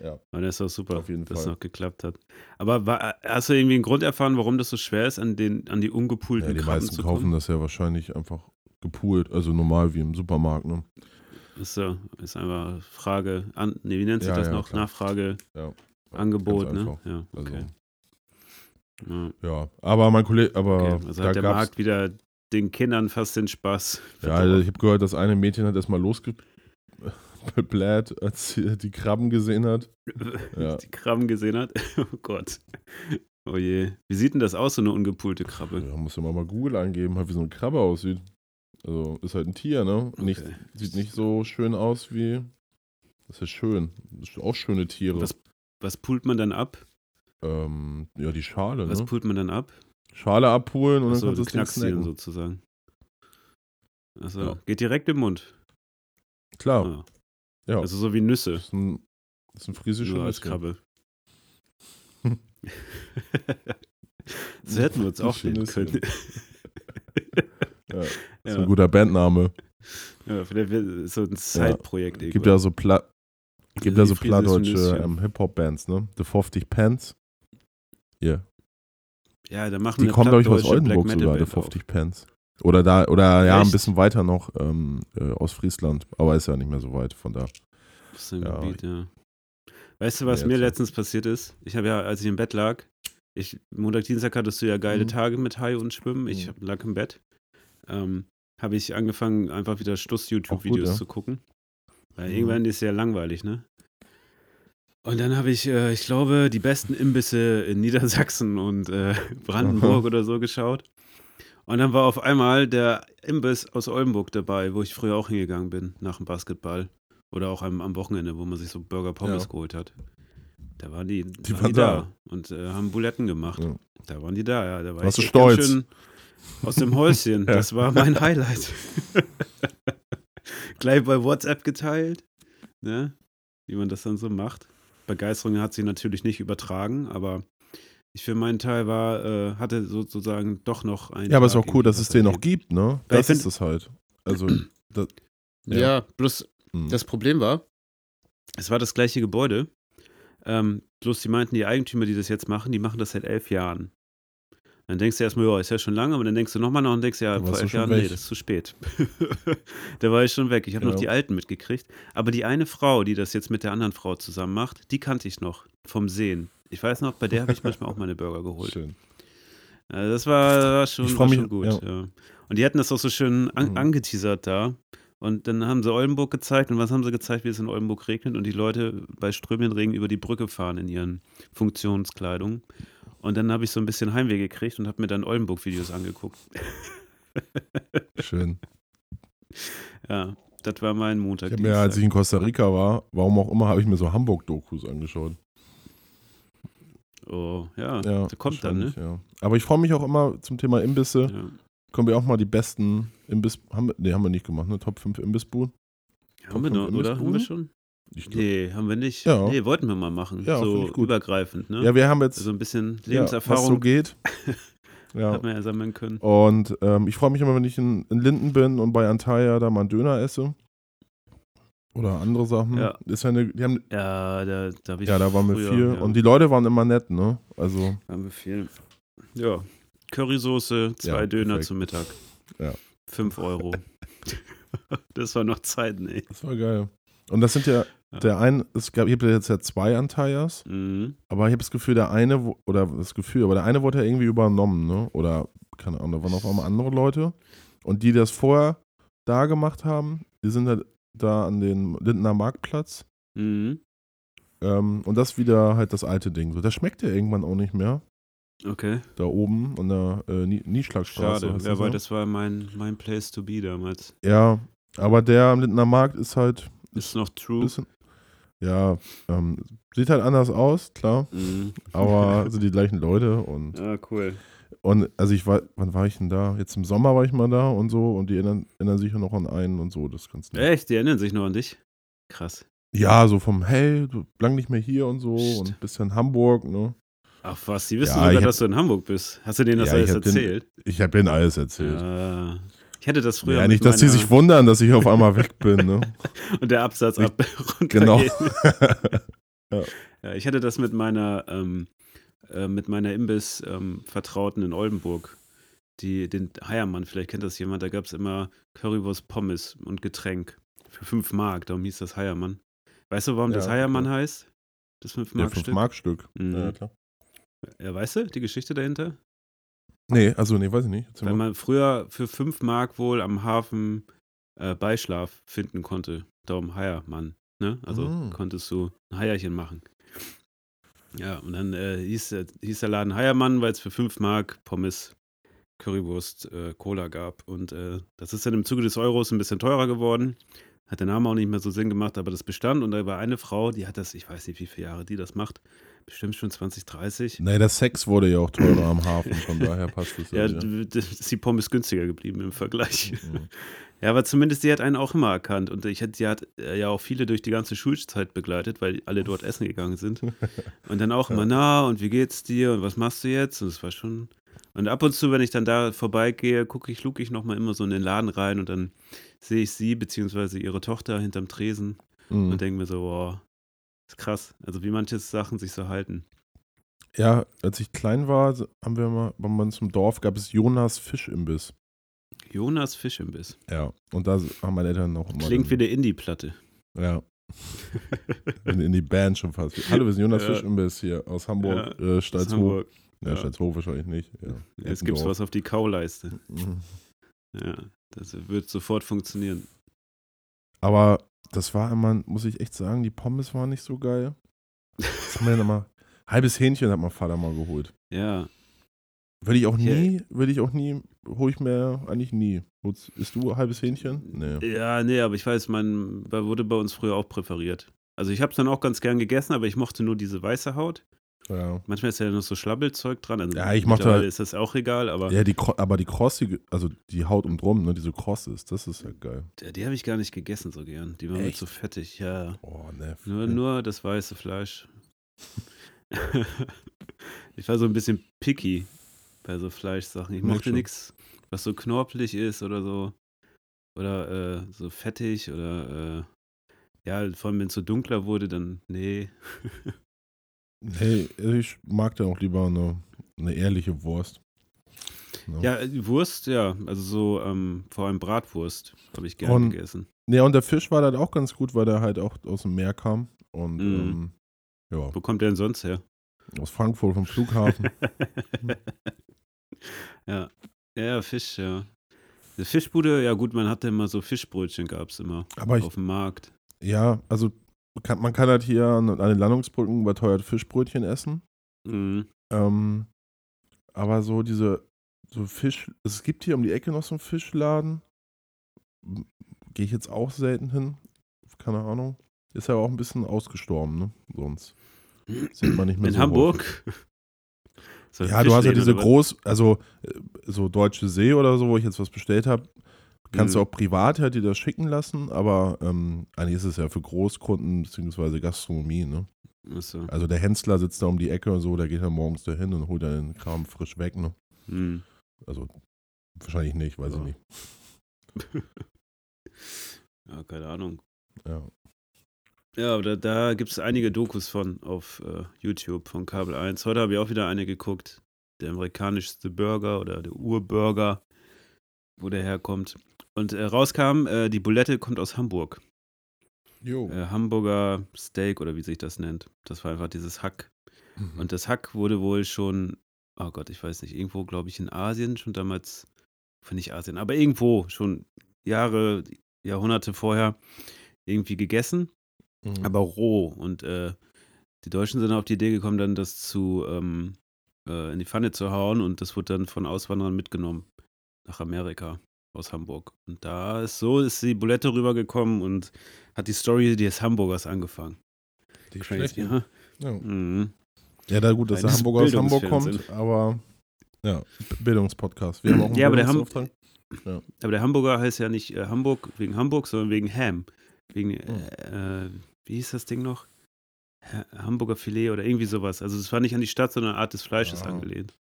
Ja. Aber das ist doch super, Auf jeden dass es noch geklappt hat. Aber war, hast du irgendwie einen Grund erfahren, warum das so schwer ist, an, den, an die ungepulten ja die Krabben meisten zu kaufen das ja wahrscheinlich einfach gepoolt, also normal wie im Supermarkt, ne? Ist, so, ist einfach Frage, an, nee, wie nennt sich Ja, das ja, noch? klar. Nachfrage, Ja, Angebot, ne? Ja, Also, okay. Ja, ja. Aber mein Kollege, aber okay. Also da hat der Markt wieder den Kindern fast den Spaß. ja, also ich habe gehört, das eine Mädchen hat erstmal losgebläht, (laughs) als sie die Krabben gesehen hat. (laughs) Ja. die Krabben gesehen hat. (laughs) Oh Gott. Oh je. Wie sieht denn das aus, so eine ungepulte Krabbe? Ja, muss ja mal Google eingeben, halt wie so eine Krabbe aussieht. Also ist halt ein Tier, ne? Nicht, Okay. sieht nicht so schön aus wie. Das ist schön. Das sind auch schöne Tiere. Was, was pult man dann ab? Ähm, ja, die Schale, Was ne? pult man dann ab? Schale abholen und Achso, dann kannst du snacken. sozusagen. Also Ja. geht direkt im Mund. Klar, Ah. ja. Also so wie Nüsse, das ist ein, das ist ein friesischer nur als. Krabbe. (laughs) so hätten wir uns auch nennen Nüsse. können. (laughs) Ja, das ist ja. ein guter Bandname. ja, vielleicht wird so ein Side-Projekt Gibt ja so, Pla gibt ja so plattdeutsche ähm, Hip-Hop-Bands, ne? The 50 Pants. Hier. Ja, da machen Die kommen, glaube ich, aus Oldenburg sogar, auch. 50 Pants. Oder da, oder ja, ein Echt? bisschen weiter noch ähm, äh, aus Friesland, aber ist ja nicht mehr so weit von da. Ist ein Ja. Gebiet, ja. Weißt du, was mir letztens passiert ist? Ich habe ja, als ich im Bett lag, ich, Montag, Dienstag hattest du ja geile Mhm. Tage mit Hai und Schwimmen. Ich Mhm. hab- lag im Bett. Ähm, habe ich angefangen, einfach wieder Schluss-YouTube-Videos ja. zu gucken. Weil Mhm. irgendwann ist ja langweilig, ne? Und dann habe ich, äh, ich glaube, die besten Imbisse in Niedersachsen und äh, Brandenburg oder so geschaut. Und dann war auf einmal der Imbiss aus Oldenburg dabei, wo ich früher auch hingegangen bin, nach dem Basketball. Oder auch am, am Wochenende, wo man sich so Burger Pommes Ja. geholt hat. Da waren die, Die waren waren die da. da. und äh, haben Buletten gemacht. Ja. Da waren die da, ja. Da war Warst ich du stolz? schön Aus dem Häuschen. (laughs) Ja. Das war mein Highlight. (laughs) Gleich bei WhatsApp geteilt, ne? wie man das dann so macht. Begeisterung hat sich natürlich nicht übertragen, aber ich für meinen Teil war, äh, hatte sozusagen doch noch ein. Ja, aber ist auch cool, dass es den noch gibt, ne? Das ist es halt. Also, (clears throat) das, Ja, Ja. bloß hm. das Problem war, es war das gleiche Gebäude. Ähm, bloß die meinten, die Eigentümer, die das jetzt machen, die machen das seit elf Jahren. Dann denkst du erstmal, ja, ist ja schon lange, aber dann denkst du nochmal nach und denkst, ja, vor elf Jahren, nee, das ist zu spät. (laughs) da war ich schon weg. Ich habe noch Ja. die Alten mitgekriegt. Aber die eine Frau, die das jetzt mit der anderen Frau zusammen macht, die kannte ich noch vom Sehen. Ich weiß noch, bei der habe ich manchmal auch meine Burger geholt. schön. Also das war, war schon, war mich- schon gut. ja. Ja. Und die hatten das auch so schön an, Mhm. angeteasert da. Und dann haben sie Oldenburg gezeigt. Und was haben sie gezeigt, wie es in Oldenburg regnet und die Leute bei strömenden Regen über die Brücke fahren in ihren Funktionskleidung. Und dann habe ich so ein bisschen Heimweh gekriegt und habe mir dann Oldenburg-Videos angeguckt. (laughs) Schön. Ja, das war mein Montag. Ich habe mir, als ich in Costa Rica war, warum auch immer, habe ich mir so Hamburg-Dokus angeschaut. oh, ja, Ja, der kommt dann, ne? Ja. Aber ich freue mich auch immer zum Thema Imbisse. Ja. Können wir auch mal die besten Imbiss. Haben nee, haben wir nicht gemacht, ne? Top 5 Imbissbuden. Haben wir noch, oder? Haben wir schon? Ich glaub, Nee, haben wir nicht. Ja. Nee, wollten wir mal machen. Ja, so ich gut. übergreifend, ne? Ja, wir haben jetzt so ein bisschen ja, was so Lebenserfahrung geht. (laughs) ja. hat man ja sammeln können. Und ähm, ich freue mich immer, wenn ich in, in Linden bin und bei Antalya da mal einen Döner esse. Oder andere Sachen. Ja. Ist ja, eine, die haben, Ja, da, da habe ich ja, da waren wir früher, viel. Ja, Und die Leute waren immer nett, ne? Also, haben wir viel. Ja, Currysoße, zwei Ja, Döner perfekt. zum Mittag. Ja. Fünf Euro. (laughs) das war noch Zeiten, ey. das war geil. Und das sind ja, Ja. der ein, es gab, ich habe jetzt ja zwei Antalyas, Mhm. aber ich habe das Gefühl, der eine, oder das Gefühl, aber der eine wurde ja irgendwie übernommen, ne? Oder, keine Ahnung, da waren auf einmal andere Leute. Und die, die das vorher da gemacht haben, die sind halt da an den Lindener Marktplatz. Mhm. Ähm, und das wieder halt das alte Ding. So, das schmeckt ja irgendwann auch nicht mehr. Okay, Da oben an der äh, Nie- Nieschlagstraße. schade. Ja, weil das war mein, mein Place to be damals. ja, aber der am Lindener Markt ist halt Ist noch true. bisschen. Ja, ähm, sieht halt anders aus, klar. Mhm. Aber (laughs) sind die gleichen Leute und Ja, cool. und also ich war, wann war ich denn da? Jetzt im Sommer war ich mal da und so und die erinnern, erinnern sich ja noch an einen und so. Das ganz nett. Echt? Die erinnern sich nur an dich? Krass. Ja, so vom, hey, du lang nicht mehr hier und so Psst. und bist in Hamburg, ne? Ach was, die wissen Ja, sogar, ich hab- dass du in Hamburg bist. Hast du denen das Ja, ich alles den- erzählt? Ich habe denen alles erzählt. Ah. Ich hätte das früher ja, nicht, dass die meiner- sich wundern, dass ich auf einmal weg bin, ne? (laughs) und der Absatz Ich- ab. (laughs) Genau. (laughs) Ja, ich hatte das mit meiner, ähm, äh, mit meiner Imbiss-Vertrauten in Oldenburg. Die, den Heiermann, vielleicht kennt das jemand, da gab es immer Currywurst, Pommes und Getränk. Für 5 Mark, darum hieß das Heiermann. Weißt du, warum das Ja, Heiermann klar. heißt? Das 5 Ja, Mark 5 Stück? Mark Stück. Mhm. Ja, klar. Ja, weißt du, die Geschichte dahinter? Nee, also nee, weiß ich nicht. Erzähl Weil mal. man früher für 5 Mark wohl am Hafen äh, Beischlaf finden konnte. Darum Heiermann. Ne? Also Mm. konntest du ein Heierchen machen. Ja, und dann äh, hieß, der- hieß der Laden Heiermann, weil es für 5 Mark Pommes, Currywurst, äh, Cola gab. Und äh, das ist dann im Zuge des Euros ein bisschen teurer geworden. Hat der Name auch nicht mehr so Sinn gemacht, aber das bestand. Und da war eine Frau, die hat das, ich weiß nicht, wie viele Jahre die das macht. Bestimmt schon 20, 30. Nee, der Sex wurde ja auch teurer am Hafen, von (laughs) daher passt das Ja, ja. ist die Pommes günstiger geblieben im Vergleich. Mhm. (laughs) Ja, aber zumindest die hat einen auch immer erkannt. Und ich die hat äh, ja auch viele durch die ganze Schulzeit begleitet, weil alle dort essen gegangen sind. (laughs) Und dann auch immer, na, und wie geht's dir und was machst du jetzt? Und es war schon. Und ab und zu, wenn ich dann da vorbeigehe, gucke ich, luke ich nochmal immer so in den Laden rein und dann sehe ich sie beziehungsweise ihre Tochter hinterm Tresen Mhm. und denke mir so, wow, ist krass. Also wie manche Sachen sich so halten. Ja, als ich klein war, haben wir mal, bei uns im Dorf gab es Jonas Fischimbiss. Jonas Fischimbiss. Ja, und da haben meine Eltern noch immer. Klingt wie eine Indie-Platte. Ja. in, in die Band schon fast. Hallo, wir sind Jonas Ja. Fischimbiss hier aus Hamburg, äh, Aus Stalzhof. Hamburg. Ja, Ja. Stalzhof wahrscheinlich nicht. Ja. Jetzt gibt's Eckendorf. was auf die Kauleiste. Mhm. Ja, das wird sofort funktionieren. Aber das war immer, muss ich echt sagen, die Pommes waren nicht so geil. Das haben wir dann immer, (laughs) halbes Hähnchen hat mein Vater mal geholt. Ja, Würde ich auch nie, würde ich auch nie, hole ich mir eigentlich nie. Isst du halbes Hähnchen? Nee. ja, nee, aber ich weiß, man wurde bei uns früher auch präferiert. Also ich habe es dann auch ganz gern gegessen, aber ich mochte nur diese weiße Haut. Ja. Manchmal ist ja noch so Schlabbelzeug dran. Also Ja, ich mittlerweile halt- ist das auch egal, aber Ja, die, aber die krossige, also die Haut um drum, ne, die so kross ist, das ist ja geil. die, die habe ich gar nicht gegessen so gern. Die waren mir zu fettig, ja. Oh, ne. Nur, nur das weiße Fleisch. (laughs) ich war so ein bisschen picky bei so Fleischsachen. Ich mochte nichts, was so knorpelig ist oder so. Oder äh, so fettig oder äh, ja, vor allem wenn es so dunkler wurde, dann nee. (laughs) Hey, ich mag dann auch lieber eine, eine ehrliche Wurst. Ne? Ja, Wurst, ja, also so ähm, vor allem Bratwurst habe ich gerne Und- gegessen. Ja, und der Fisch war dann auch ganz gut, weil der halt auch aus dem Meer kam. Und Mhm. ähm, ja, Wo kommt der denn sonst her? aus Frankfurt vom Flughafen. (laughs) ja. ja, Fisch, ja. Die Fischbude, ja gut, man hatte immer so Fischbrötchen, gab es immer Aber ich, auf dem Markt. ja, also kann, man kann halt hier an, an den Landungsbrücken überteuert Fischbrötchen essen. Mhm. Ähm, aber so diese, so Fisch, es gibt hier um die Ecke noch so einen Fischladen. Gehe ich jetzt auch selten hin. Keine Ahnung. Ist ja auch ein bisschen ausgestorben, ne? Sonst sieht man nicht mehr In so Hamburg? So (laughs) Ja, du hast ja diese groß, also äh, so Deutsche See oder so, wo ich jetzt was bestellt habe. Kannst du Mhm. auch privat halt dir das schicken lassen, aber ähm, eigentlich ist es ja für Großkunden bzw. Gastronomie, ne? Achso. Also der Hensler sitzt da um die Ecke und so, der geht dann morgens dahin und holt dann den Kram frisch weg, ne? Hm. Also wahrscheinlich nicht, weiß Ja. ich nicht. (laughs) Ja, keine Ahnung. Ja. Ja, aber da, da gibt es einige Dokus von auf äh, YouTube von Kabel 1. Heute habe ich auch wieder eine geguckt. Der amerikanischste Burger oder der Urburger, wo der herkommt. Und äh, rauskam, äh, die Bulette kommt aus Hamburg. Jo. Äh, Hamburger Steak oder wie sich das nennt. Das war einfach dieses Hack. Mhm. Und das Hack wurde wohl schon, oh Gott, ich weiß nicht, irgendwo, glaube ich, in Asien schon damals, nicht Asien, aber irgendwo schon Jahre, Jahrhunderte vorher irgendwie gegessen, Mhm. aber roh. Und äh, die Deutschen sind auf die Idee gekommen, dann das zu ähm, äh, in die Pfanne zu hauen und das wurde dann von Auswanderern mitgenommen nach Amerika aus Hamburg. Und da ist so ist die Bulette rübergekommen und hat die Story des Hamburgers angefangen. die Crazy, Schlechten. ha? Ja. Mhm. ja, da gut, dass der Reines Hamburger aus Hamburg kommt, aber Ja, Bildungspodcast. Wir haben auch einen Ja, aber der Ham- Bildungsauftrag. Aber der Hamburger heißt ja nicht äh, Hamburg wegen Hamburg, sondern wegen Ham. Wegen, Hm. äh, äh, wie hieß das Ding noch? Ha Hamburger Filet oder irgendwie sowas. Also es war nicht an die Stadt, sondern eine Art des Fleisches Ah. angelehnt.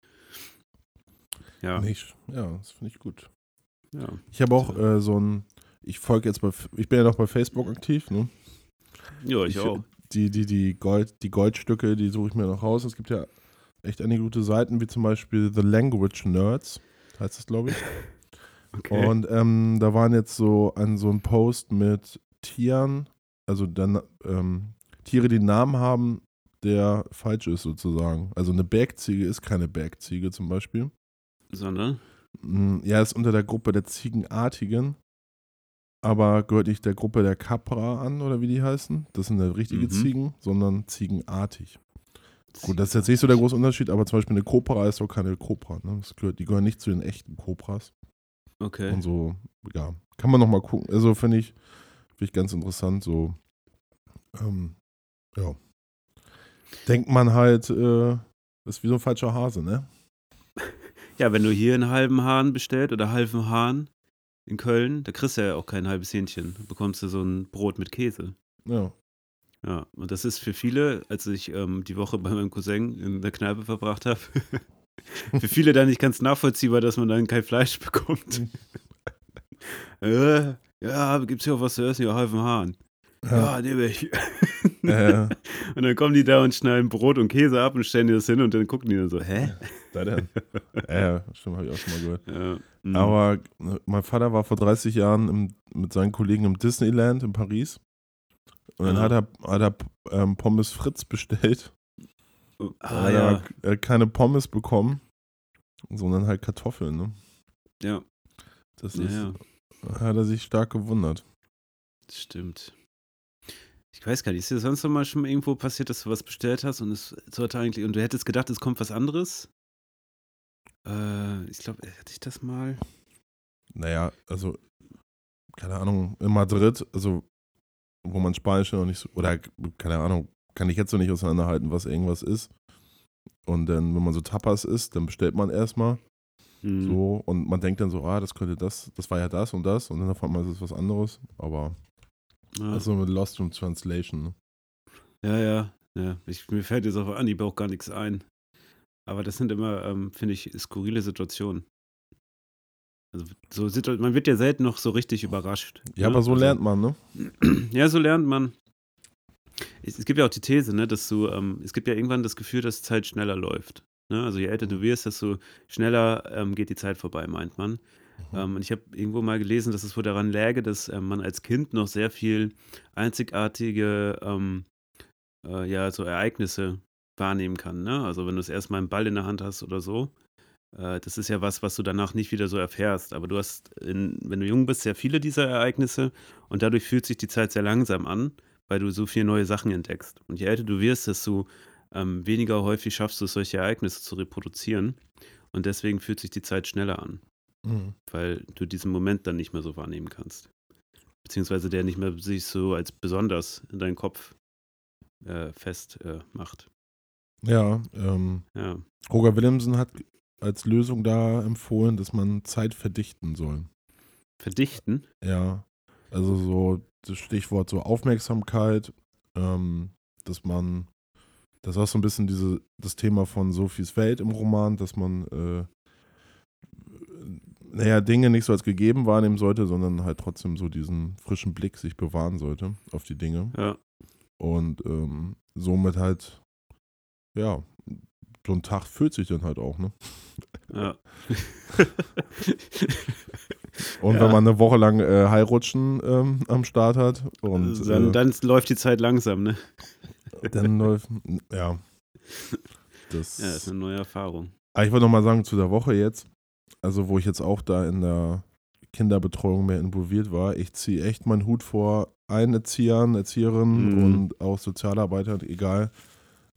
Ja, Nicht, ja, das finde ich gut. Ja. Ich habe auch äh, so ein, ich folge jetzt bei, ich bin ja noch bei Facebook aktiv, ne? Ja, ich, auch. Die, die, die, Gold, die Goldstücke, die suche ich mir noch raus. Es gibt ja echt einige gute Seiten, wie zum Beispiel The Language Nerds, heißt das, glaube ich. (laughs) Okay. Und ähm, da waren jetzt so ein, so ein Post mit Tieren, also dann ähm, Tiere, die einen Namen haben, der falsch ist sozusagen. Also eine Bergziege ist keine Bergziege zum Beispiel. Sondern? Mm, Ja, ist unter der Gruppe der Ziegenartigen, aber gehört nicht der Gruppe der Capra an oder wie die heißen. Das sind ja richtige Mhm. Ziegen, sondern ziegenartig. Gut, das ist jetzt nicht so der große Unterschied, aber zum Beispiel eine Cobra ist doch keine Cobra. Ne? Das gehört, die gehören nicht zu den echten Cobras. Okay. Und so, ja, kann man nochmal gucken. Also finde ich, finde ich ganz interessant. So, ähm, ja. Denkt man halt, äh, das ist wie so ein falscher Hase, ne? Ja, wenn du hier einen halben Hahn bestellt oder halben Hahn in Köln, da kriegst du ja auch kein halbes Hähnchen. Da bekommst du so ein Brot mit Käse. Ja. Ja, und das ist für viele, als ich ähm, die Woche bei meinem Cousin in der Kneipe verbracht habe, (laughs) für viele dann nicht ganz nachvollziehbar, dass man dann kein Fleisch (laughs) bekommt. äh, ja, gibt's hier auch was zu essen? Ja, halben Hahn. Ja, nehme ich. (laughs) Äh, (laughs) Und dann kommen die da und schneiden Brot und Käse ab und stellen dir das hin und dann gucken die dann so, hä? (laughs) da denn? ja, stimmt, habe ich auch schon mal gehört. Ja, mm. Aber äh, mein Vater war vor 30 Jahren im, mit seinen Kollegen im Disneyland in Paris. Und dann Ah. hat er, hat er ähm, Pommes Fritz bestellt. ah, er, ja. hat, er hat keine Pommes bekommen, sondern halt Kartoffeln. Ne? ja, Das ja, ist, ja, hat er sich stark gewundert. stimmt. Ich weiß gar nicht, ist dir sonst noch mal schon irgendwo passiert, dass du was bestellt hast und es sollte eigentlich, und du hättest gedacht, es kommt was anderes? Äh, ich glaube, hatte ich das mal? Naja, also, keine Ahnung, in Madrid, also, wo man Spanisch noch nicht so, oder, keine Ahnung, kann ich jetzt noch nicht auseinanderhalten, was irgendwas ist. Und dann, wenn man so Tapas isst, dann bestellt man erstmal Hm. so und man denkt dann so, ah, das könnte das, das war ja das und das und dann einmal ist es was anderes. Aber, ja. also mit Lost in Translation. Ne? ja, ja, ja. Ich, mir fällt jetzt auf Anhieb auch gar nichts ein. Aber das sind immer, ähm, finde ich, skurrile Situationen. Also so Situ- man wird ja selten noch so richtig überrascht. Ja, ne? aber so Also- lernt man, ne? (clears throat) Ja, so lernt man. Es, es gibt ja auch die These, ne, dass du, ähm, es gibt ja irgendwann das Gefühl, dass Zeit schneller läuft. Ne? Also je älter du wirst, desto schneller ähm, geht die Zeit vorbei, meint man. Ähm, und ich habe irgendwo mal gelesen, dass es wohl daran läge, dass ähm, man als Kind noch sehr viel einzigartige ähm, äh, ja, so Ereignisse wahrnehmen kann. Ne? Also wenn du das erstmal einen Ball in der Hand hast oder so, äh, das ist ja was, was du danach nicht wieder so erfährst. Aber du hast, in, wenn du jung bist, sehr viele dieser Ereignisse und dadurch fühlt sich die Zeit sehr langsam an, weil du so viele neue Sachen entdeckst. Und je älter du wirst, desto ähm, weniger häufig schaffst du es, solche Ereignisse zu reproduzieren. Und deswegen fühlt sich die Zeit schneller an, Mhm. weil du diesen Moment dann nicht mehr so wahrnehmen kannst. Beziehungsweise der nicht mehr sich so als besonders in deinen Kopf äh, fest äh, macht. Ja, ähm, Ja. Roger Willemsen hat als Lösung da empfohlen, dass man Zeit verdichten soll. Verdichten? Ja, also so das Stichwort so Aufmerksamkeit, ähm, dass man, das auch so ein bisschen diese, das Thema von Sophies Welt im Roman, dass man, äh, naja, Dinge nicht so als gegeben wahrnehmen sollte, sondern halt trotzdem so diesen frischen Blick sich bewahren sollte auf die Dinge. Ja. Und ähm, somit halt, ja, so ein Tag fühlt sich dann halt auch, ne? Ja. (laughs) Und Ja. wenn man eine Woche lang äh, Heirutschen ähm, am Start hat und dann, äh, dann läuft die Zeit langsam, ne? dann läuft, ja. (laughs) Das, Ja, ist eine neue Erfahrung. Aber ich wollte nochmal sagen, zu der Woche jetzt, also wo ich jetzt auch da in der Kinderbetreuung mehr involviert war, ich ziehe echt meinen Hut vor allen Erziehern, Erzieherinnen Mhm. und auch Sozialarbeitern, egal,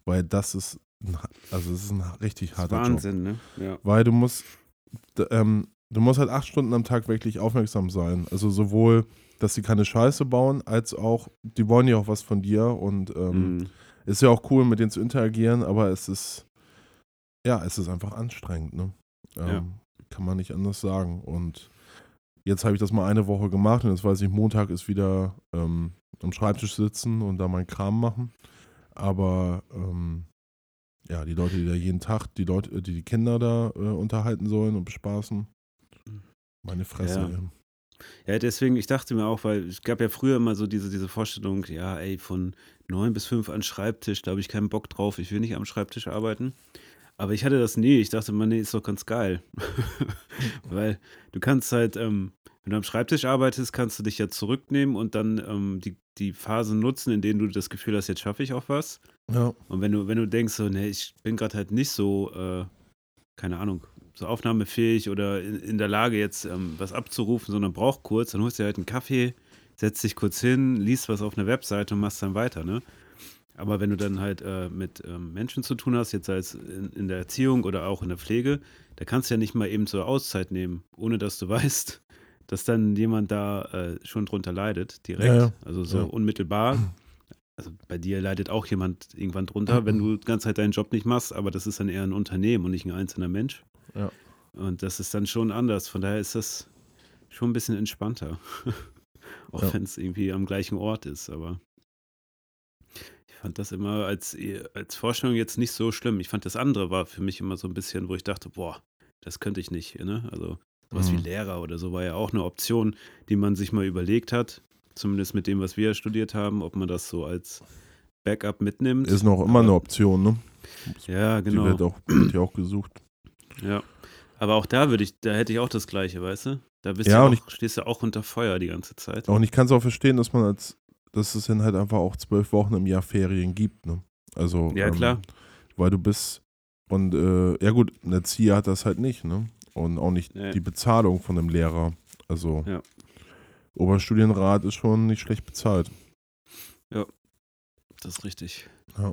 weil das ist, ein, also es ist ein richtig harter Job. Wahnsinn, ne? Ja. Weil du musst, ähm, du musst halt acht Stunden am Tag wirklich aufmerksam sein. Also sowohl, dass sie keine Scheiße bauen, als auch, die wollen ja auch was von dir und ähm, Mhm. ist ja auch cool, mit denen zu interagieren, aber es ist, ja, es ist einfach anstrengend, ne? Ähm, Ja. Kann man nicht anders sagen. Und jetzt habe ich das mal eine Woche gemacht und jetzt weiß ich, Montag ist wieder ähm, am Schreibtisch sitzen und da meinen Kram machen. Aber ähm, ja, die Leute, die da jeden Tag die Leute, die die Kinder da äh, unterhalten sollen und bespaßen. Meine Fresse. Ja. Ja, deswegen, ich dachte mir auch, weil es gab ja früher immer so diese, diese Vorstellung, ja, ey, von neun bis fünf an Schreibtisch, da habe ich keinen Bock drauf, ich will nicht am Schreibtisch arbeiten. Aber ich hatte das nie. Ich dachte mir, nee, ist doch ganz geil. (laughs) Weil du kannst halt, ähm, wenn du am Schreibtisch arbeitest, kannst du dich ja zurücknehmen und dann ähm, die, die Phasen nutzen, in denen du das Gefühl hast, jetzt schaffe ich auch was. Ja, Und wenn du, wenn du denkst, so, nee, ich bin gerade halt nicht so, äh, keine Ahnung, so aufnahmefähig oder in, in der Lage, jetzt ähm, was abzurufen, sondern brauch kurz, dann holst du dir halt einen Kaffee, setzt dich kurz hin, liest was auf einer Webseite und machst dann weiter, ne? Aber wenn du dann halt äh, mit ähm, Menschen zu tun hast, jetzt sei es in, in der Erziehung oder auch in der Pflege, da kannst du ja nicht mal eben so Auszeit nehmen, ohne dass du (laughs) weißt, dass dann jemand da äh, schon drunter leidet, direkt. Ja, ja. Also so Ja. unmittelbar. Also bei dir leidet auch jemand irgendwann drunter, wenn du die ganze Zeit deinen Job nicht machst, aber das ist dann eher ein Unternehmen und nicht ein einzelner Mensch. Ja. Und das ist dann schon anders. Von daher ist das schon ein bisschen entspannter. (laughs) auch wenn es irgendwie am gleichen Ort ist, aber fand das immer als, als Vorstellung jetzt nicht so schlimm. Ich fand das andere war für mich immer so ein bisschen, wo ich dachte, boah, das könnte ich nicht. Ne? Also sowas wie Mhm. Lehrer oder so war ja auch eine Option, die man sich mal überlegt hat. Zumindest mit dem, was wir studiert haben, ob man das so als Backup mitnimmt. ist noch immer Aber- eine Option, ne? ja, Die genau. wird, auch, wird ja auch gesucht. Ja. Aber auch da würde ich, da hätte ich auch das Gleiche, weißt du? Da bist Ja, du auch, stehst du auch unter Feuer die ganze Zeit. Und ich kann es auch verstehen, dass man als, dass es dann halt einfach auch zwölf Wochen im Jahr Ferien gibt, ne? Also, Ja, klar. weil du bist, und äh, ja gut, ein Erzieher hat das halt nicht, ne? Und auch nicht Nee. die Bezahlung von einem Lehrer. Also, Ja. Oberstudienrat ist schon nicht schlecht bezahlt. Das ist richtig. Ja.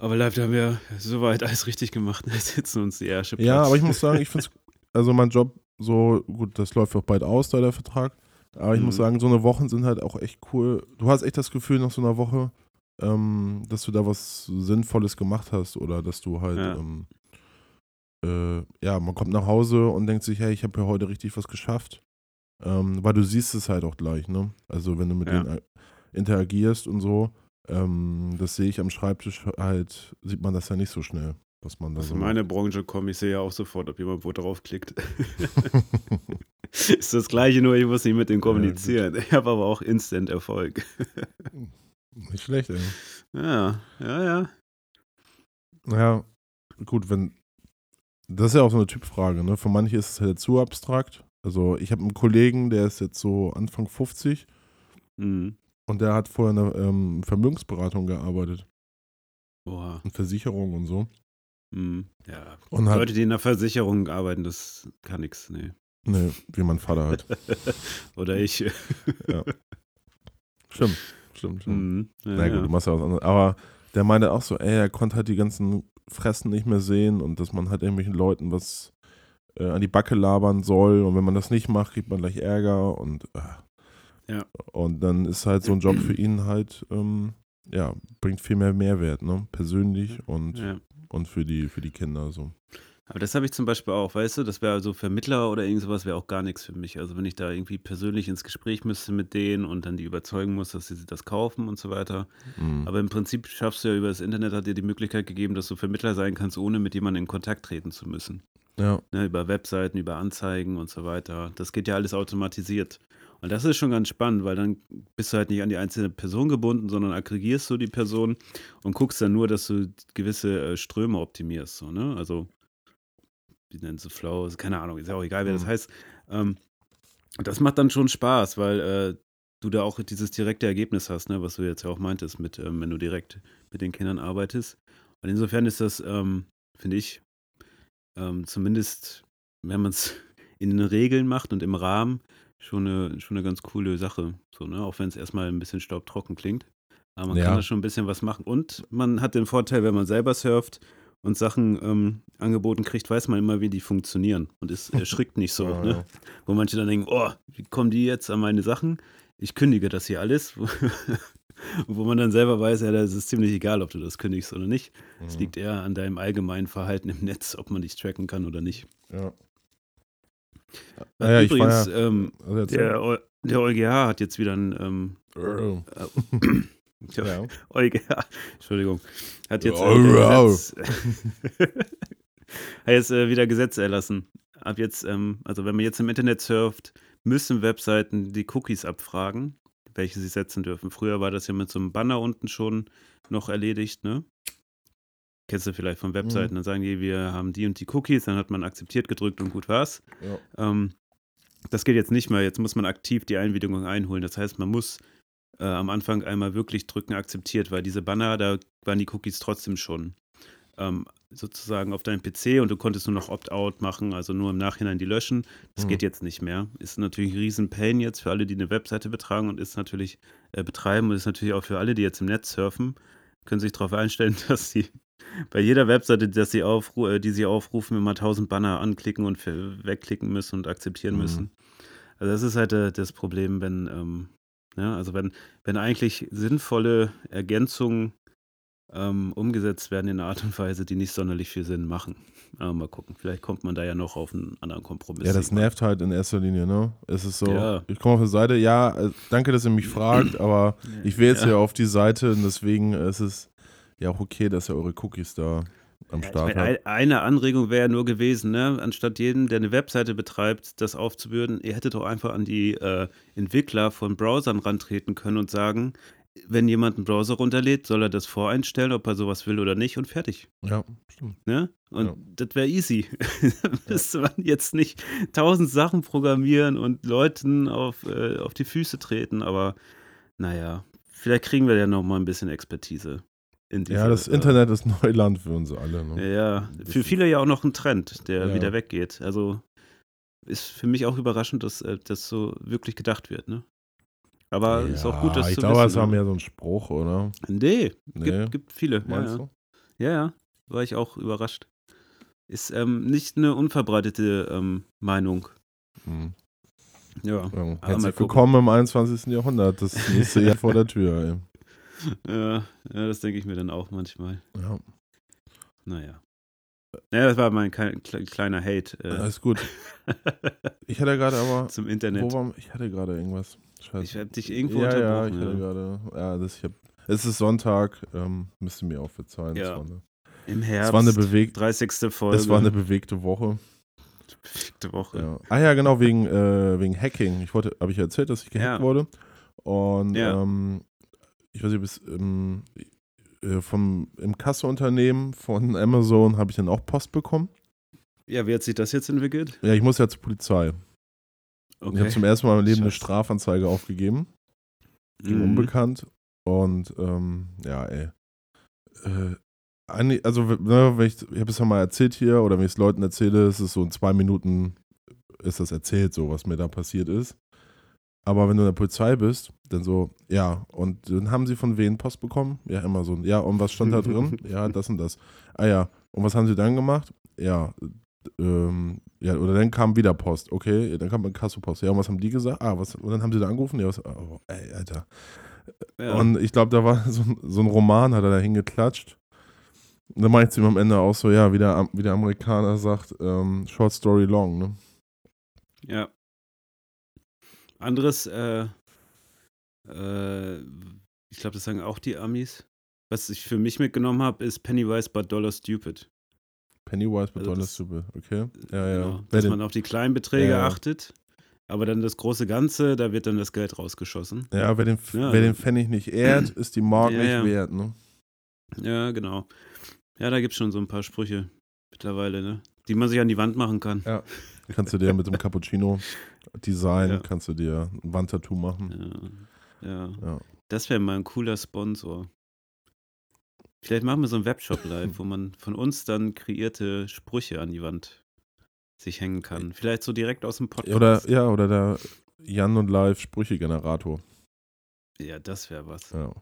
Aber da haben wir soweit alles richtig gemacht. Jetzt (laughs) sitzen uns die Ärsche. Ja, aber ich muss sagen, ich finde es, (laughs) also mein Job so, gut, das läuft auch bald aus, da der Vertrag. Aber ich muss Mhm. sagen, so eine Wochen sind halt auch echt cool. Du hast echt das Gefühl nach so einer Woche, ähm, dass du da was Sinnvolles gemacht hast oder dass du halt, Ja. ähm, äh, ja, man kommt nach Hause und denkt sich, hey, ich habe ja heute richtig was geschafft. Ähm, weil du siehst es halt auch gleich, ne? Also wenn du mit Ja. denen äh, interagierst und so, ähm, das sehe ich am Schreibtisch halt, sieht man das ja nicht so schnell, was man da Aus so meiner Branche komme ich sehe ja auch sofort, ob jemand wo draufklickt. (laughs) (laughs) (laughs) ist das gleiche, nur ich muss nicht mit dem kommunizieren. ich habe aber auch Instant Erfolg. Nicht schlecht, ey. Ja, ja, ja. Naja, gut, wenn. Das ist ja auch so eine Typfrage, ne? Für manche ist es halt zu abstrakt. Also, ich habe einen Kollegen, der ist jetzt so Anfang 50 Mhm. und der hat vorher in einer ähm, Vermögensberatung gearbeitet. Boah. Und Versicherung und so. Mhm. Ja. Und hat. Leute, die in der Versicherung arbeiten, das kann nix, nee. Ne, wie mein Vater halt. (laughs) Oder ich. Stimmt, stimmt, stimmt. Mhm. Ja, Na gut, ja. du machst ja was anderes. Aber der meinte auch so, ey, er konnte halt die ganzen Fressen nicht mehr sehen und dass man halt irgendwelchen Leuten was äh, an die Backe labern soll und wenn man das nicht macht, kriegt man gleich Ärger und äh. Ja. und dann ist halt so ein Job für ihn halt, ähm, ja, bringt viel mehr Mehrwert, ne? Persönlich und, ja. und für die, für die Kinder so. Aber das habe ich zum Beispiel auch, weißt du, das wäre also Vermittler oder irgend sowas wäre auch gar nichts für mich. Also wenn ich da irgendwie persönlich ins Gespräch müsste mit denen und dann die überzeugen muss, dass sie das kaufen und so weiter. Mhm. Aber im Prinzip schaffst du ja über das Internet, hat dir die Möglichkeit gegeben, dass du Vermittler sein kannst, ohne mit jemandem in Kontakt treten zu müssen. ja, Ne, über Webseiten, über Anzeigen und so weiter. Das geht ja alles automatisiert. Und das ist schon ganz spannend, weil dann bist du halt nicht an die einzelne Person gebunden, sondern aggregierst du die Person und guckst dann nur, dass du gewisse äh, Ströme optimierst. So, ne? Also, wie nennst du Flow? Keine Ahnung, ist ja auch egal, wer das Mhm. heißt. Ähm, das macht dann schon Spaß, weil äh, du da auch dieses direkte Ergebnis hast, ne? was du jetzt ja auch meintest, mit, ähm, wenn du direkt mit den Kindern arbeitest. Und insofern ist das, ähm, finde ich, ähm, zumindest, wenn man es (laughs) in den Regeln macht und im Rahmen, schon eine, schon eine ganz coole Sache. So, ne? Auch wenn es erstmal ein bisschen staubtrocken klingt. Aber man Ja. kann da schon ein bisschen was machen. Und man hat den Vorteil, wenn man selber surft und Sachen ähm, angeboten kriegt, weiß man immer, wie die funktionieren. Und es (laughs) erschrickt nicht so. Ja, ne? ja. Wo manche dann denken, oh, wie kommen die jetzt an meine Sachen? ich kündige das hier alles. (laughs) wo man dann selber weiß, ja, das ist ziemlich egal, ob du das kündigst oder nicht. Es Mhm. liegt eher an deinem allgemeinen Verhalten im Netz, ob man dich tracken kann oder nicht. Ja. Naja, war Übrigens, ja. ähm, Also der, der EuGH hat jetzt wieder ein ähm. Ja. EuGH, Entschuldigung, hat jetzt, äh, wieder. Gesetz, hat jetzt äh, wieder Gesetz erlassen. Ab jetzt, ähm, also wenn man jetzt im Internet surft, müssen Webseiten die Cookies abfragen, welche sie setzen dürfen. Früher war das ja mit so einem Banner unten schon noch erledigt, ne? Kennst du vielleicht von Webseiten, dann sagen die, wir haben die und die Cookies, dann hat man akzeptiert gedrückt und gut war's. Ja. Ähm, das geht jetzt nicht mehr. Jetzt muss man aktiv die Einwilligung einholen. Das heißt, man muss äh, am Anfang einmal wirklich drücken, akzeptiert, weil diese Banner, da waren die Cookies trotzdem schon ähm, sozusagen auf deinem PC und du konntest nur noch Opt-out machen, also nur im Nachhinein die löschen. Das Mhm. geht jetzt nicht mehr. Ist natürlich ein riesen Pain jetzt für alle, die eine Webseite betragen und ist natürlich äh, betreiben und ist natürlich auch für alle, die jetzt im Netz surfen, können sich darauf einstellen, (laughs) dass sie bei jeder Webseite, dass sie aufru äh, die sie aufrufen, immer tausend Banner anklicken und wegklicken müssen und akzeptieren Mhm. müssen. Also das ist halt äh, das Problem, wenn, ähm, ja, also wenn, wenn eigentlich sinnvolle Ergänzungen ähm, umgesetzt werden in einer Art und Weise, die nicht sonderlich viel Sinn machen. Aber mal gucken, vielleicht kommt man da ja noch auf einen anderen Kompromiss. Ja, das irgendwann. nervt halt in erster Linie, ne? Es ist so, Ja. ich komme auf eine Seite, ja, äh, danke, dass ihr mich fragt, aber ich will jetzt Ja. ja auf die Seite und deswegen ist es ja auch okay, dass ihr eure Cookies da Ja, ich Start meine, ein- eine Anregung wäre nur gewesen, ne? anstatt jedem, der eine Webseite betreibt, das aufzubürden, ihr hättet doch einfach an die äh, Entwickler von Browsern rantreten können und sagen, wenn jemand einen Browser runterlädt, soll er das voreinstellen, ob er sowas will oder nicht und fertig. Ja, stimmt. Ne? Und Ja. das wäre easy. (laughs) da müsste man jetzt nicht tausend Sachen programmieren und Leuten auf, äh, auf die Füße treten, aber naja, vielleicht kriegen wir ja noch mal ein bisschen Expertise. In Ja, das äh, Internet ist (laughs) Neuland für uns alle. Ne? ja, für viele ja auch noch ein Trend, der Ja. wieder weggeht. Also ist für mich auch überraschend, dass äh, das so wirklich gedacht wird, ne? Aber ist auch gut, das ich zu glaube, wissen. es war mehr so ein Spruch, oder? Nee, Nee, gibt, gibt viele. Ja, meinst ja. du? ja, ja, war ich auch überrascht. Ist ähm, nicht eine unverbreitete ähm, Meinung. Hm. Ja. Ja, herzlich willkommen im 21. Jahrhundert. Das nächste Jahr vor der Tür. (laughs) Ja, ja, das denke ich mir dann auch manchmal. Ja, Naja. Ja, das war mein kle- kle- kleiner Hate äh, alles gut. (laughs) Ich hatte gerade aber. zum Internet. War, ich hatte gerade irgendwas. Ich Scheiße. habe dich irgendwo ja, ja, ich unterbrochen. hatte gerade. Ja, das, ich hab, es ist Sonntag. Ähm, müsst ihr mir auch verzeihen. Ja. Es, eine, Im es, Herbst. war eine bewegt, 30. Folge. es war eine bewegte Woche. bewegte Woche. Ja. Ah ja, genau, wegen, äh, wegen Hacking. Ich wollte, habe ich erzählt, dass ich gehackt Ja. wurde. Und Ja. ähm, ich weiß nicht, bis ähm, äh, vom im Kasseunternehmen von Amazon habe ich dann auch Post bekommen. Ja, wie hat sich das jetzt entwickelt? Ja, ich muss ja zur Polizei. Und Ich habe zum ersten Mal in meinem Leben eine Scheiße. Strafanzeige aufgegeben. Mhm. Unbekannt. Und ähm, ja, ey. Äh, also, ne, wenn ich, ich habe es ja mal erzählt hier, oder wenn ich es Leuten erzähle, ist es so in zwei Minuten ist das erzählt, so was mir da passiert ist. Aber wenn du in der Polizei bist, dann so, ja, und dann haben sie von wen Post bekommen? Ja, immer so, ja, und was stand da drin? (laughs) ja, das und das. Ah ja, und was haben sie dann gemacht? Ja, ähm, ja, oder dann kam wieder Post, okay, dann kam Kassopost. Ja, und was haben die gesagt? Ah, was, und dann haben sie da angerufen? Ja, was, oh, ey, Alter. Ja. Und ich glaube, da war (laughs) so, ein- so ein Roman, hat er da hingeklatscht. Und dann meint sie ihm am Ende auch so, ja, wie der, wie der Amerikaner sagt, ähm, Short Story Long, ne? ja. Anderes, äh, äh, ich glaube, das sagen auch die Amis. Was ich für mich mitgenommen habe, ist Pennywise but Dollar Stupid. Pennywise mit Also Dollar Stupid, okay? Ja, ja. Genau, dass den- man auf die kleinen Beträge Ja, ja. achtet, aber dann das große Ganze, da wird dann das Geld rausgeschossen. ja, wer den, Ja, wer den also- Pfennig nicht ehrt, (clears throat) ist die Mark nicht wert, ne? Ja, genau. Ja, da gibt es schon so ein paar Sprüche mittlerweile, ne? Die man sich an die Wand machen kann. Ja. Kannst du dir mit dem Cappuccino (laughs) Design, Ja. kannst du dir ein Wandtattoo machen. Ja. ja. Das wäre mal ein cooler Sponsor. Vielleicht machen wir so einen Webshop live, (laughs) wo man von uns dann kreierte Sprüche an die Wand sich hängen kann. Vielleicht so direkt aus dem Podcast. Oder, ja, oder der Jan und Live Sprüchegenerator. ja, das wäre was. Ja,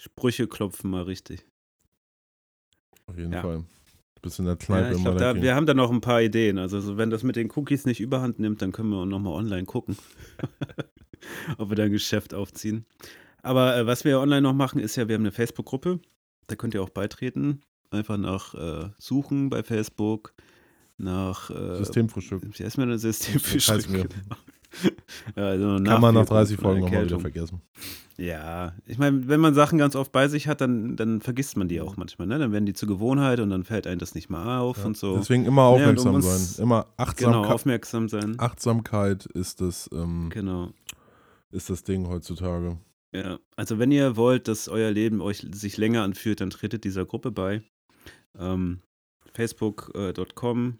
Sprüche klopfen mal richtig. auf jeden Ja. Fall. Du bist in der Kneipe Ja, ich immer glaub, da, wir haben da noch ein paar Ideen. Also so, wenn das mit den Cookies nicht überhand nimmt, dann können wir nochmal online gucken. (laughs) ob wir da ein Geschäft aufziehen. Aber äh, was wir online noch machen, ist ja, wir haben eine Facebook-Gruppe. Da könnt ihr auch beitreten. Einfach nach äh, Suchen bei Facebook, nach äh, Systemfrühstück. Man das Systemfrühstück? (laughs) ja, also Kann man nach Nachwirkungen 30 von Folgen nochmal wieder vergessen. Ja, ich meine, wenn man Sachen ganz oft bei sich hat, dann, dann vergisst man die auch manchmal. Ne? Dann werden die zur Gewohnheit und dann fällt einem das nicht mehr auf Ja. und so. Deswegen immer Ja, und um aufmerksam sein. Immer genau, Achtsamkeit. aufmerksam sein. Achtsamkeit ist das, ähm, Genau. ist das Ding heutzutage. Ja, also wenn ihr wollt, dass euer Leben euch sich länger anfühlt, dann tretet dieser Gruppe bei. Ähm, Facebook.com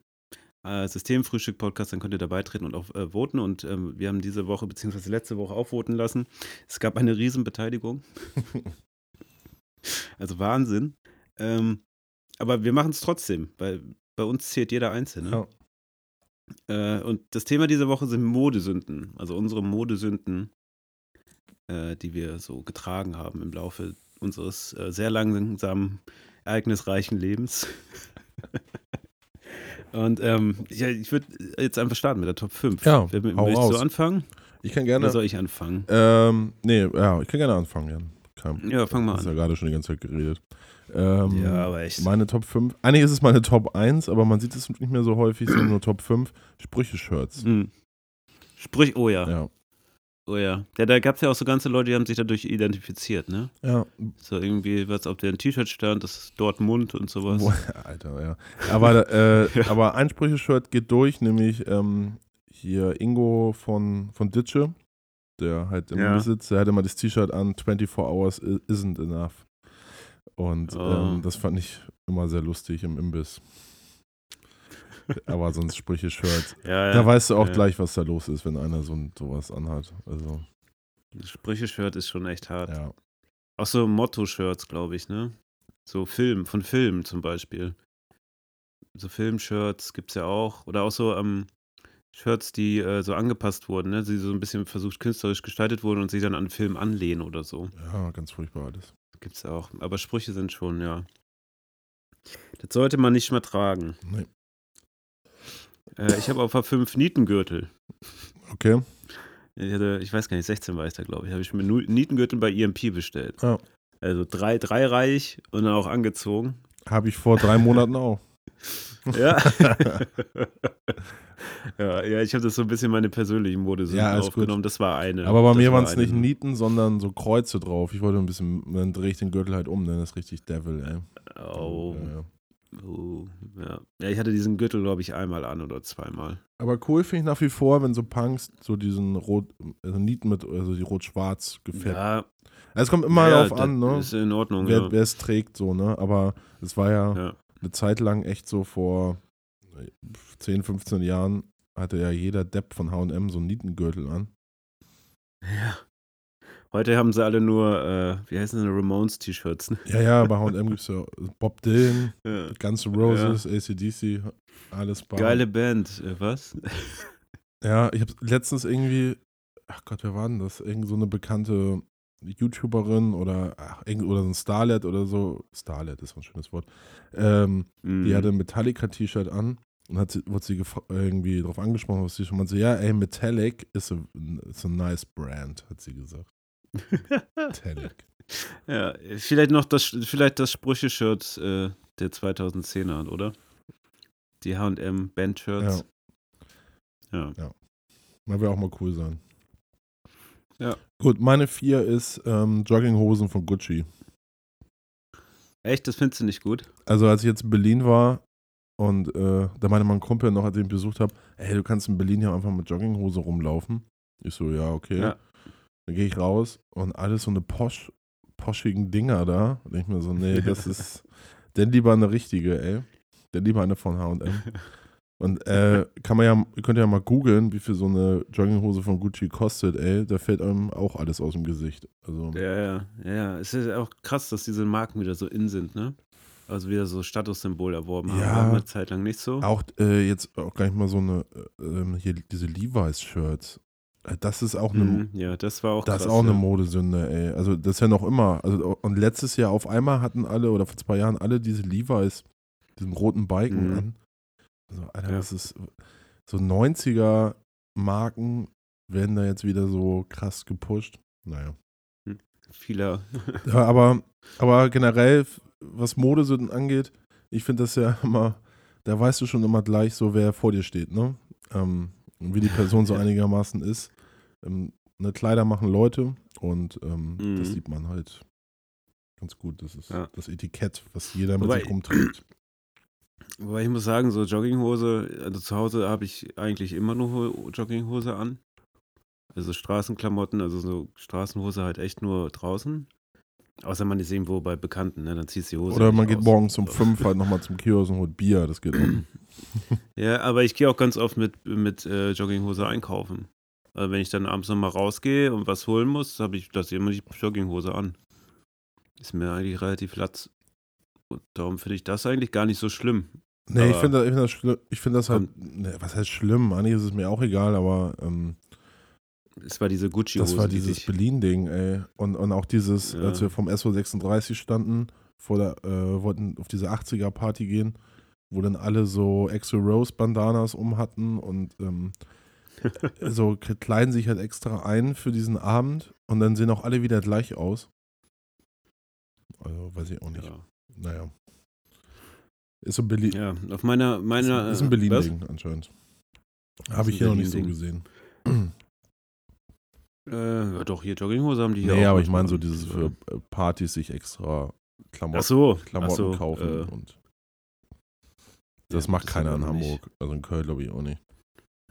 äh, Systemfrühstück Podcast, dann könnt ihr da beitreten und auch äh, voten. Und ähm, wir haben diese Woche, beziehungsweise letzte Woche auch voten lassen. Es gab eine Riesenbeteiligung. (laughs) also Wahnsinn. Ähm, aber wir machen es trotzdem, weil bei uns zählt jeder Einzelne. Äh, und das Thema dieser Woche sind Modesünden. Also unsere Modesünden, äh, die wir so getragen haben im Laufe unseres äh, sehr langsamen, ereignisreichen Lebens. (laughs) Und ähm, ja, ich würde jetzt einfach starten mit der Top 5. Ja, Wer, hau möchtest du raus. anfangen? Ich kann Oder gerne. soll ich anfangen? Ähm, nee, ja, ich kann gerne anfangen, Jan. Kein, Ja, fang mal Du hast ja an. gerade schon die ganze Zeit geredet. Ähm, Ja, aber echt. Meine Top 5. Eigentlich ist es meine Top 1, aber man sieht es nicht mehr so häufig, sondern nur Top 5 Sprüche-Shirts. Hm. Sprich, oh ja, Ja. Oh ja. ja da gab es ja auch so ganze Leute, die haben sich dadurch identifiziert, ne? Ja. So irgendwie, was auf deren T-Shirt stand, das ist dort Mund und sowas. Wo, (laughs) Alter, ja. Aber, äh, aber ein Sprüche-Shirt geht durch, nämlich ähm, hier Ingo von, von Ditsche, der halt immer Ja. besitzt, der hat immer das T-Shirt an, 24 hours isn't enough. Und Oh. ähm, das fand ich immer sehr lustig im Imbiss. Aber sonst Sprüche-Shirt. Ja, ja. Da weißt du auch ja. gleich, was da los ist, wenn einer so sowas anhat. Also, Sprüche-Shirt ist schon echt hart. ja. Auch so Motto-Shirts, glaube ich, ne? So Film, von Filmen zum Beispiel. So Film-Shirts gibt es ja auch. Oder auch so ähm, Shirts, die äh, so angepasst wurden, ne? Die so ein bisschen versucht künstlerisch gestaltet wurden und sich dann an einen Film anlehnen oder so. Ja, ganz furchtbar alles. Gibt es ja auch. Aber Sprüche sind schon, ja. Das sollte man nicht mehr tragen. Nee. Äh, ich habe auf der 5 Nietengürtel. Okay. Ich, hatte, ich weiß gar nicht, 16 war ich da, glaube ich. Habe ich mir Nietengürtel bei EMP bestellt. Ja. Also drei, dreireich und dann auch angezogen. Habe ich vor drei Monaten auch. (laughs) Ja. (laughs) ja, ja, ich habe das so ein bisschen meine persönlichen Modesünden Ja, alles gut. aufgenommen. Das war eine. Aber bei mir war waren es nicht Nieten, sondern so Kreuze drauf. Ich wollte ein bisschen, dann drehe ich den Gürtel halt um, dann ist richtig Devil, ey. Oh, Ja, ja. Oh, ja. ja, ich hatte diesen Gürtel, glaube ich, einmal an oder zweimal. Aber cool finde ich nach wie vor, wenn so Punks so diesen Rot, also Nieten mit, also die rot-schwarz gefärbt. Ja, Also es kommt immer ja, darauf an, ne? Ist in Ordnung, Wer, ja. wer es trägt, so, ne? Aber es war ja, ja. eine Zeit lang echt so vor 10, 15 Jahren hatte ja jeder Depp von H&M so einen Nietengürtel an. Ja. Heute haben sie alle nur, äh, wie heißen sie, Ramones-T-Shirts. Ne? Ja, ja, bei H&M gibt es ja Bob Dylan, Ja. Guns N' Roses, ACDC, alles bei. Geile Band, äh, was? Ja, ich habe letztens irgendwie, ach Gott, wer war denn das? Irgend so eine bekannte YouTuberin oder, ach, oder so ein Starlet oder so. Starlet ist ein schönes Wort. Ähm, Die Mhm. hatte ein Metallica-T-Shirt an und hat sie, wurde sie irgendwie darauf angesprochen, was sie schon mal so, ja, ey, Metallic is a, is a nice brand, hat sie gesagt. Metallic. (laughs) Ja, vielleicht noch das, vielleicht das Sprüche-Shirt äh, der 2010er, oder? Die H&M Band-Shirts. Ja. Mal wäre auch mal cool sein. Ja. Gut, meine vier ist ähm, Jogginghosen von Gucci. Echt, das findest du nicht gut? Also als ich jetzt in Berlin war und äh, da meinte mein Kumpel noch, als ich ihn besucht habe, ey, du kannst in Berlin ja einfach mit Jogginghose rumlaufen. Ich so, ja, okay. Ja. Dann gehe ich raus und alles so eine posch, poschigen Dinger da. Und ich mir so, nee, (laughs) das ist denn lieber eine richtige, ey. Denn lieber eine von H&M. (laughs) Und äh, kann man ja, ihr könnt ja mal googeln, wie viel so eine Jogginghose von Gucci kostet, ey. Da fällt einem auch alles aus dem Gesicht. Also, Ja, ja, ja, ja. Es ist auch krass, dass diese Marken wieder so in sind, ne? Also wieder so Statussymbol erworben haben. Ja. War eine Zeit lang nicht so. Auch äh, jetzt auch gar nicht mal so eine, äh, ähm, hier diese Levi's-Shirts. Äh, Das ist auch eine, Mhm, ja, das war auch das krass. ist auch eine ja. Modesünde, ey. Also das ist ja noch immer. Also, und letztes Jahr auf einmal hatten alle, oder vor zwei Jahren alle diese Levi's, diesen roten Biken Mhm. an. Also, Alter, Ja. das ist so 90er Marken werden da jetzt wieder so krass gepusht. Naja. Vieler. Ja, aber, aber generell, was Modesünden angeht, ich finde das ja (laughs) immer, da weißt du schon immer gleich so, wer vor dir steht, ne? Ähm, wie die Person so einigermaßen ist. Ähm, ne, Kleider machen Leute und ähm, Mhm. das sieht man halt ganz gut. Das ist Ja. das Etikett, was jeder mit Wobei- sich rumträgt. (clears throat) Wobei ich muss sagen, so Jogginghose, also zu Hause habe ich eigentlich immer nur Ho- Jogginghose an. Also Straßenklamotten, also so Straßenhose halt echt nur draußen. Außer man ist irgendwo bei Bekannten, ne? dann ziehst du die Hose. Oder man geht aus. morgens um fünf halt nochmal zum Kiosk und holt Bier, das geht auch. (clears throat) Ja, aber ich gehe auch ganz oft mit, mit äh, Jogginghose einkaufen. Also wenn ich dann abends nochmal rausgehe und was holen muss, habe ich das immer die Jogginghose an. Ist mir eigentlich relativ latz. Und darum finde ich das eigentlich gar nicht so schlimm. Nee, ich Aber- finde ich find das, ich find das halt, ne, was heißt schlimm? Eigentlich ist es mir auch egal, aber ähm, Es war diese Gucci-Hose. das war die dieses sich- Berlin-Ding, ey. Und, und auch dieses, Ja. als wir vom SO36 standen, vor der, äh, wollten auf diese 80er-Party gehen, wo dann alle so Exo Rose Bandanas um hatten und ähm, (laughs) so kleiden sich halt extra ein für diesen Abend und dann sehen auch alle wieder gleich aus. Also weiß ich auch nicht. Ja. Naja. Ist so Berlin. ja, auf meiner, meiner. ist ein äh, Berlin-Ding anscheinend. Habe ich hier noch nicht so gesehen. (clears throat) Äh, ja, doch, hier Jogginghose haben die hier Nee, auch. aber ich meine so dieses für äh, Partys sich extra Klamotten, so, Klamotten so, kaufen äh, und das ja, macht das keiner in aber nicht. Hamburg. Also in Köln glaube ich auch nicht.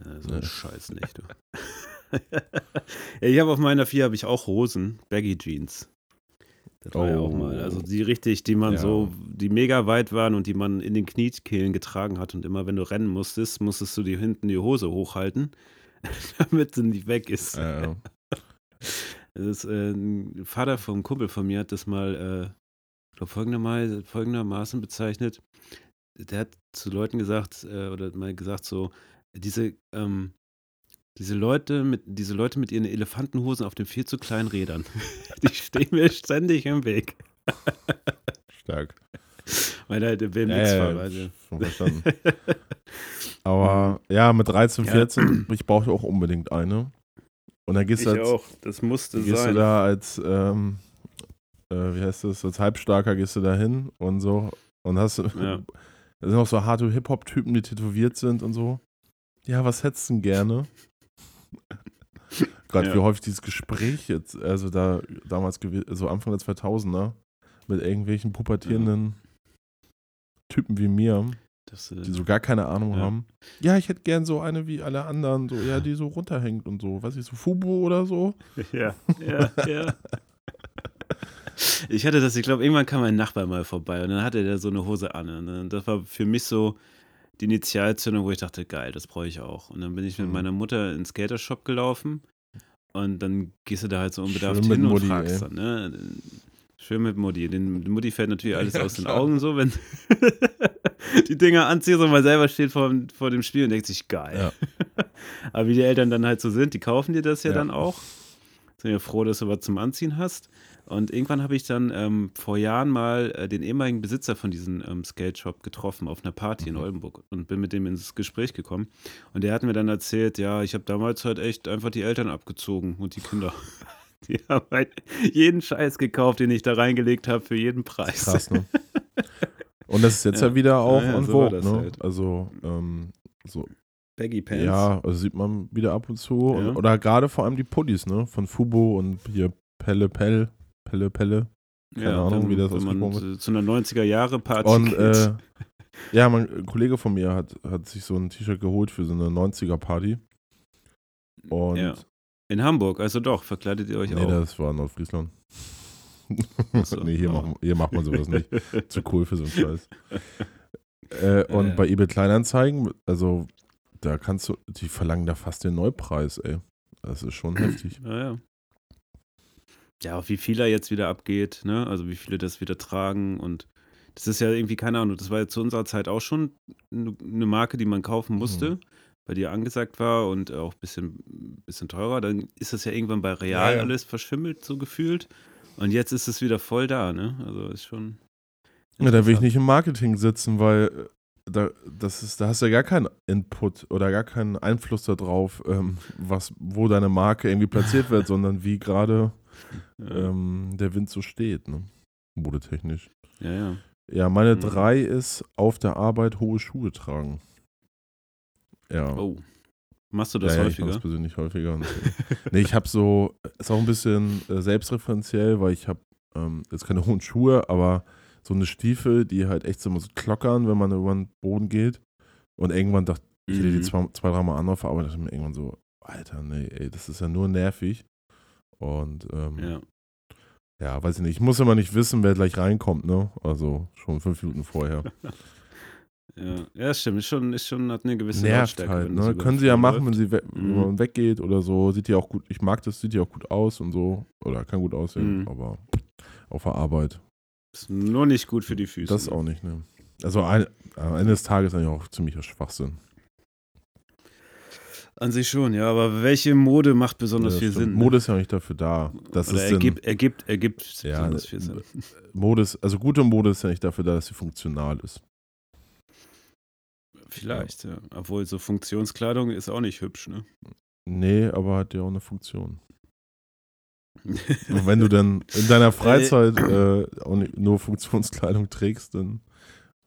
Ja, so ein Scheiß nicht, du. (laughs) ja, ich habe auf meiner 4 habe ich auch Hosen, Baggy Jeans. Das war ja auch Oh. mal, also die richtig, die man Ja. so, die mega weit waren und die man in den Kniekehlen getragen hat und immer wenn du rennen musstest, musstest du dir hinten die Hose hochhalten, (laughs) damit sie nicht weg ist. Äh, Das ist, äh, ein Vater vom Kumpel von mir hat das mal äh, glaub, folgendermaßen, folgendermaßen bezeichnet. Der hat zu Leuten gesagt, äh, oder mal gesagt, so, diese, ähm, diese Leute mit, diese Leute mit ihren Elefantenhosen auf den viel zu kleinen Rädern, (laughs) die stehen mir ständig im Weg. stark. Weil er der Ja, BMX ja, war. ja, Also. verstanden. (laughs) Aber ja, mit 13, Ja. 14, ich brauche auch unbedingt eine. Und dann gehst Ich du als, auch, das musste gehst sein. du da als, ähm, äh, wie heißt das, als Halbstarker gehst du da hin und so und hast, Ja. (laughs) da sind auch so harte Hip-Hop-Typen, die tätowiert sind und so. Ja, was hättest du denn gerne? (laughs) Gerade Ja. wie häufig dieses Gespräch jetzt, also da damals, so Anfang der 2000er, mit irgendwelchen pubertierenden Typen wie mir, Das, äh, die so gar keine Ahnung Ja. haben. Ja, ich hätte gern so eine wie alle anderen, so, ja, die so runterhängt und so, weiß ich, so Fubu oder so. (laughs) Ja, ja, ja. Ich hatte das, ich glaube, irgendwann kam mein Nachbar mal vorbei und dann hatte der so eine Hose an. Und dann- das war für mich so die Initialzündung, wo ich dachte, geil, das brauche ich auch. Und dann bin ich mit Mhm. meiner Mutter ins Skatershop gelaufen und dann gehst du da halt so unbedarft Schön hin und Mutti, fragst ey. dann, ne? Schön mit Mutti. Den, den Mutti fällt natürlich alles Ja, aus den klar. Augen so, wenn (laughs) die Dinger anziehst und man selber steht vor, vor dem Spiel und denkt sich, geil. (laughs) Aber wie die Eltern dann halt so sind, die kaufen dir das ja, Ja. dann auch. Sind ja froh, dass du was zum Anziehen hast. Und irgendwann habe ich dann ähm, vor Jahren mal äh, den ehemaligen Besitzer von diesem ähm, Skate-Shop getroffen auf einer Party in Mhm. Oldenburg und bin mit dem ins Gespräch gekommen. Und der hat mir dann erzählt, ja, ich habe damals halt echt einfach die Eltern abgezogen und die Kinder. (laughs) (laughs) Die haben halt jeden Scheiß gekauft, den ich da reingelegt habe, für jeden Preis. Krass, ne? (laughs) Und das ist jetzt ja, Ja. wieder auch Ja, ja, on so Vogue, ne? halt. Also, ähm, so, Baggy Pants. ja, also sieht man wieder ab und zu. Ja. Oder gerade vor allem die Pullis, ne? Von Fubo und hier Pelle Pell, Pelle Pelle. Keine Ahnung, wenn, wie das ausgesprochen zu, zu einer 90er-Jahre-Party Und äh, (laughs) ja, mein ein Kollege von mir hat, hat sich so ein T-Shirt geholt für so eine 90er-Party. Und ja. In Hamburg, also doch, verkleidet ihr euch nee, auch. das war Nordfriesland. so. (laughs) nee, hier, Oh. machen, hier macht man sowas nicht. (laughs) Zu cool für so einen Scheiß. Äh, und Ja. bei eBay Kleinanzeigen, also da kannst du, die verlangen da fast den Neupreis, ey. Das ist schon heftig. Ja, ja. Ja, auch wie viel da jetzt wieder abgeht, ne? Also wie viele das wieder tragen und das ist ja irgendwie, keine Ahnung, das war ja zu unserer Zeit auch schon eine Marke, die man kaufen musste, Mhm. Die ja angesagt war und auch ein bisschen, bisschen teurer. Dann ist das ja irgendwann bei Real Ja, ja. alles verschimmelt, so gefühlt. Und jetzt ist es wieder voll da, ne? Also ist schon. Ja, da will ich nicht im Marketing sitzen, weil da, das ist, da hast du ja gar keinen Input oder gar keinen Einfluss darauf, ähm, was, wo deine Marke irgendwie platziert wird, (laughs) sondern wie gerade ähm, der Wind so steht, ne? Modetechnisch. Ja, ja. Ja, meine Mhm. drei ist auf der Arbeit hohe Schuhe tragen. Ja. Oh. Machst du das ja, ja, ich häufiger? das persönlich häufiger. (laughs) Nee, ich habe so, ist auch ein bisschen äh, selbstreferenziell, weil ich habe ähm, jetzt keine hohen Schuhe, aber so eine Stiefel, die halt echt so immer so klockern, wenn man über den Boden geht. Und irgendwann dachte ich, hätte die Mhm. zwei, zwei dreimal an auf der Arbeit, dachte ich mir irgendwann so, Alter, nee, ey, das ist ja nur nervig. Und ähm, ja. Ja. weiß ich nicht, ich muss immer nicht wissen, wer gleich reinkommt, ne? Also schon fünf Minuten vorher. (laughs) Ja, ja, stimmt. Ist schon, ist schon, hat eine gewisse Nervt Lautstärke, halt, wenn ne? Können sie ja machen, wenn sie we wenn Mhm. man weggeht oder so. Sieht ja auch gut, ich mag das, sieht ja auch gut aus und so. Oder kann gut aussehen, Mhm. aber auf der Arbeit. Ist nur nicht gut für die Füße. Das auch nicht, ne? Also ein, am Ende des Tages eigentlich auch ziemlicher Schwachsinn. An sich schon, ja, aber welche Mode macht besonders Ja, viel stimmt. Sinn? ne? Mode ist ja nicht dafür da. Das Oder ist Sinn. ergibt, ergibt, ergibt Ja, besonders viel Sinn. Mode ist, also gute Mode ist ja nicht dafür da, dass sie funktional ist. Vielleicht, ja. Obwohl so Funktionskleidung ist auch nicht hübsch, ne? Nee, aber hat ja auch eine Funktion. (laughs) Und wenn du dann in deiner Freizeit äh, auch nicht, nur Funktionskleidung trägst, dann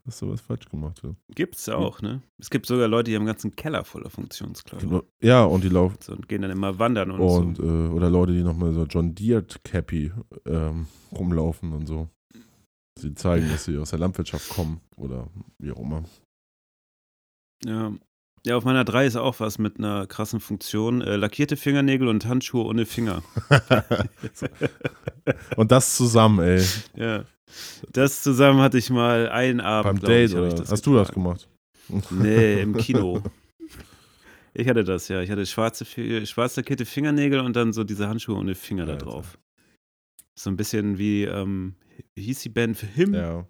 hast du was falsch gemacht. Ja. Gibt's auch, ne? Es gibt sogar Leute, die haben einen ganzen Keller voller Funktionskleidung. Ja, und die laufen. So, und gehen dann immer wandern und, Und, so. äh, oder Leute, die nochmal so John Deere Cappy ähm, rumlaufen und so. Sie zeigen, dass sie aus der Landwirtschaft kommen oder wie auch immer. Ja. Ja, auf meiner 3 ist auch was mit einer krassen Funktion. Äh, lackierte Fingernägel und Handschuhe ohne Finger. (laughs) und das zusammen, ey. Ja. Das zusammen hatte ich mal einen Abend. Beim Date ich, oder ich das hast du das getragen. gemacht? Nee, im (laughs) Kino. Ich hatte das, ja. Ich hatte schwarze, schwarz lackierte Fingernägel und dann so diese Handschuhe ohne Finger da Alter. drauf. So ein bisschen wie, ähm, hieß die Band für Him? Ja.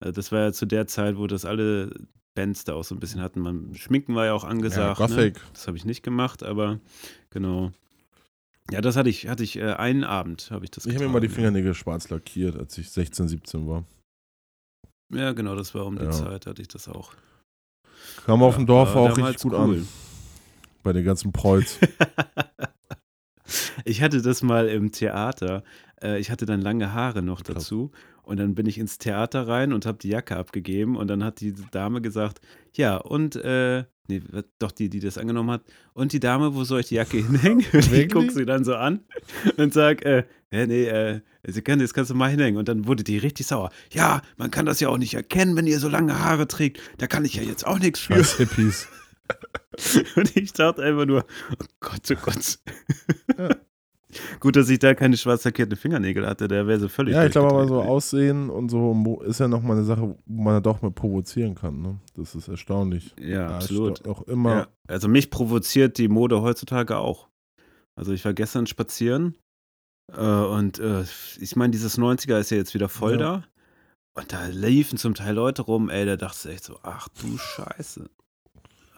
Also das war ja zu der Zeit, wo das alle Bands da auch so ein bisschen hatten. Man, Schminken war ja auch angesagt. ja ne? Das habe ich nicht gemacht, aber genau. Ja, das hatte ich, hatte ich äh, einen Abend, habe ich das Ich habe mir mal die. Fingernägel schwarz lackiert, als ich 16, 17 war. Ja, genau, das war um die Ja. Zeit, hatte ich das auch. Kam auf Ja, dem Dorf auch richtig gut cool. an. Bei den ganzen Preuß. (laughs) ich hatte das mal im Theater. Äh, ich hatte dann lange Haare noch Krass. dazu. Und dann bin ich ins Theater rein und habe die Jacke abgegeben. Und dann hat die Dame gesagt: Ja, und, äh, nee, doch die, die das angenommen hat. Und die Dame, wo soll ich die Jacke hinhängen? (laughs) Und ich gucke sie dann so an und sag: äh, ja, Nee, äh, sie kann, das kannst du mal hinhängen. Und dann wurde die richtig sauer. Ja, man kann das ja auch nicht erkennen, wenn ihr so lange Haare trägt. Da kann ich ja jetzt auch nichts für. Scheiß Hippies. (laughs) Und ich dachte einfach nur, oh Gott, oh Gott. Ja. Gut, dass ich da keine schwarz lackierten Fingernägel hatte, der wäre so völlig Ja, ich glaube aber so. Aussehen und so ist ja nochmal eine Sache, wo man ja doch mit provozieren kann. Ne? Das ist erstaunlich. Ja, Da absolut. Auch immer. Ja, also mich provoziert die Mode heutzutage auch. Also ich war gestern spazieren äh, und äh, ich meine, dieses 90er ist ja jetzt wieder voll Ja. da. Und da liefen zum Teil Leute rum, ey, da dachte ich echt so, ach du Scheiße.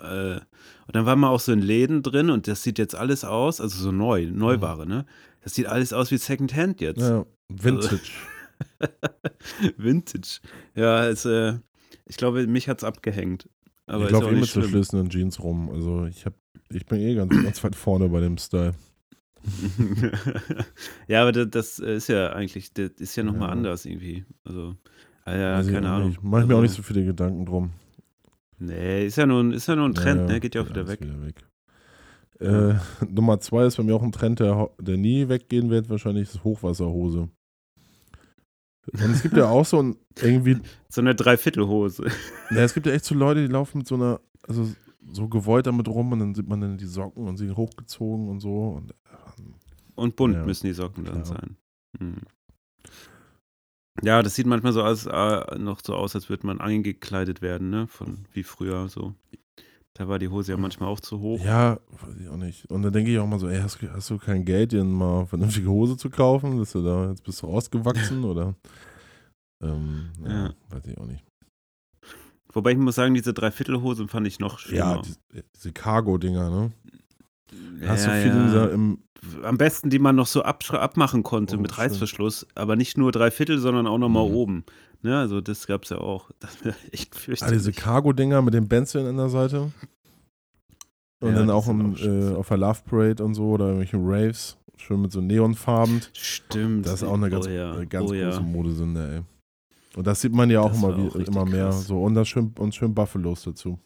Äh, und dann war man auch so in Läden drin und das sieht jetzt alles aus, also so neu, Neuware, ne? Das sieht alles aus wie Secondhand jetzt. Ja, Vintage. (laughs) Vintage. Ja, es, äh, ich glaube, mich hat's abgehängt. Aber ich laufe eh mit schlimm. zerschlissenen Jeans rum. Also ich hab, ich bin eh ganz, ganz weit vorne bei dem Style. (laughs) ja, aber das, das ist ja eigentlich, das ist ja nochmal Ja. anders irgendwie. Also, ah ja, ich keine Ahnung. ich mir auch nicht Also, so viele Gedanken drum. Nee, ist ja nur, ein- ist ja nur ein Trend, Ja, ne? Geht ja auch wieder weg. Wieder weg. Äh, (laughs) Nummer zwei ist bei mir auch ein Trend, der, der nie weggehen wird, wahrscheinlich ist Hochwasserhose. Und es gibt ja auch so ein, (laughs) irgendwie, So eine Dreiviertelhose. ja, es gibt ja echt so Leute, die laufen mit so einer, also so gewollt damit rum und dann sieht man dann die Socken und sie sind hochgezogen und so. Und, ähm, Und bunt Ja, müssen die Socken dann klar. sein. Hm. Ja, das sieht manchmal so aus, äh, noch so aus, als würde man eingekleidet werden, ne? Von wie früher so. Da war die Hose ja manchmal auch zu hoch. ja, weiß ich auch nicht. Und dann denke ich auch mal so, ey, hast, hast du kein Geld, dir mal vernünftige Hose zu kaufen? Dass du da, jetzt bist du ausgewachsen (laughs) oder? Ähm, ja, Ja. weiß ich auch nicht. Wobei ich muss sagen, diese Dreiviertelhosen fand ich noch Ja, schlimmer. die, diese Cargo-Dinger, ne? Hast du ja, viel in ja. im, Am besten, die man noch so abmachen konnte Oh, mit. Reißverschluss, aber nicht nur drei Viertel, sondern auch nochmal Mhm. oben. ne? Also das gab's ja auch. (laughs) Das wäre echt Ah, fürchterlich. diese Cargo-Dinger mit den Bänzeln an der Seite. Und Ja, dann auch, im, auch äh, auf der Love Parade und so oder irgendwelche Raves. Schön mit so Neonfarben. Stimmt. Das ist auch eine ganz, oh ja. eine ganz oh große. Modesünde, ey. Und das sieht man ja auch Das immer, wie, auch immer mehr. krass. So, und, das schön, und schön Buffalos dazu.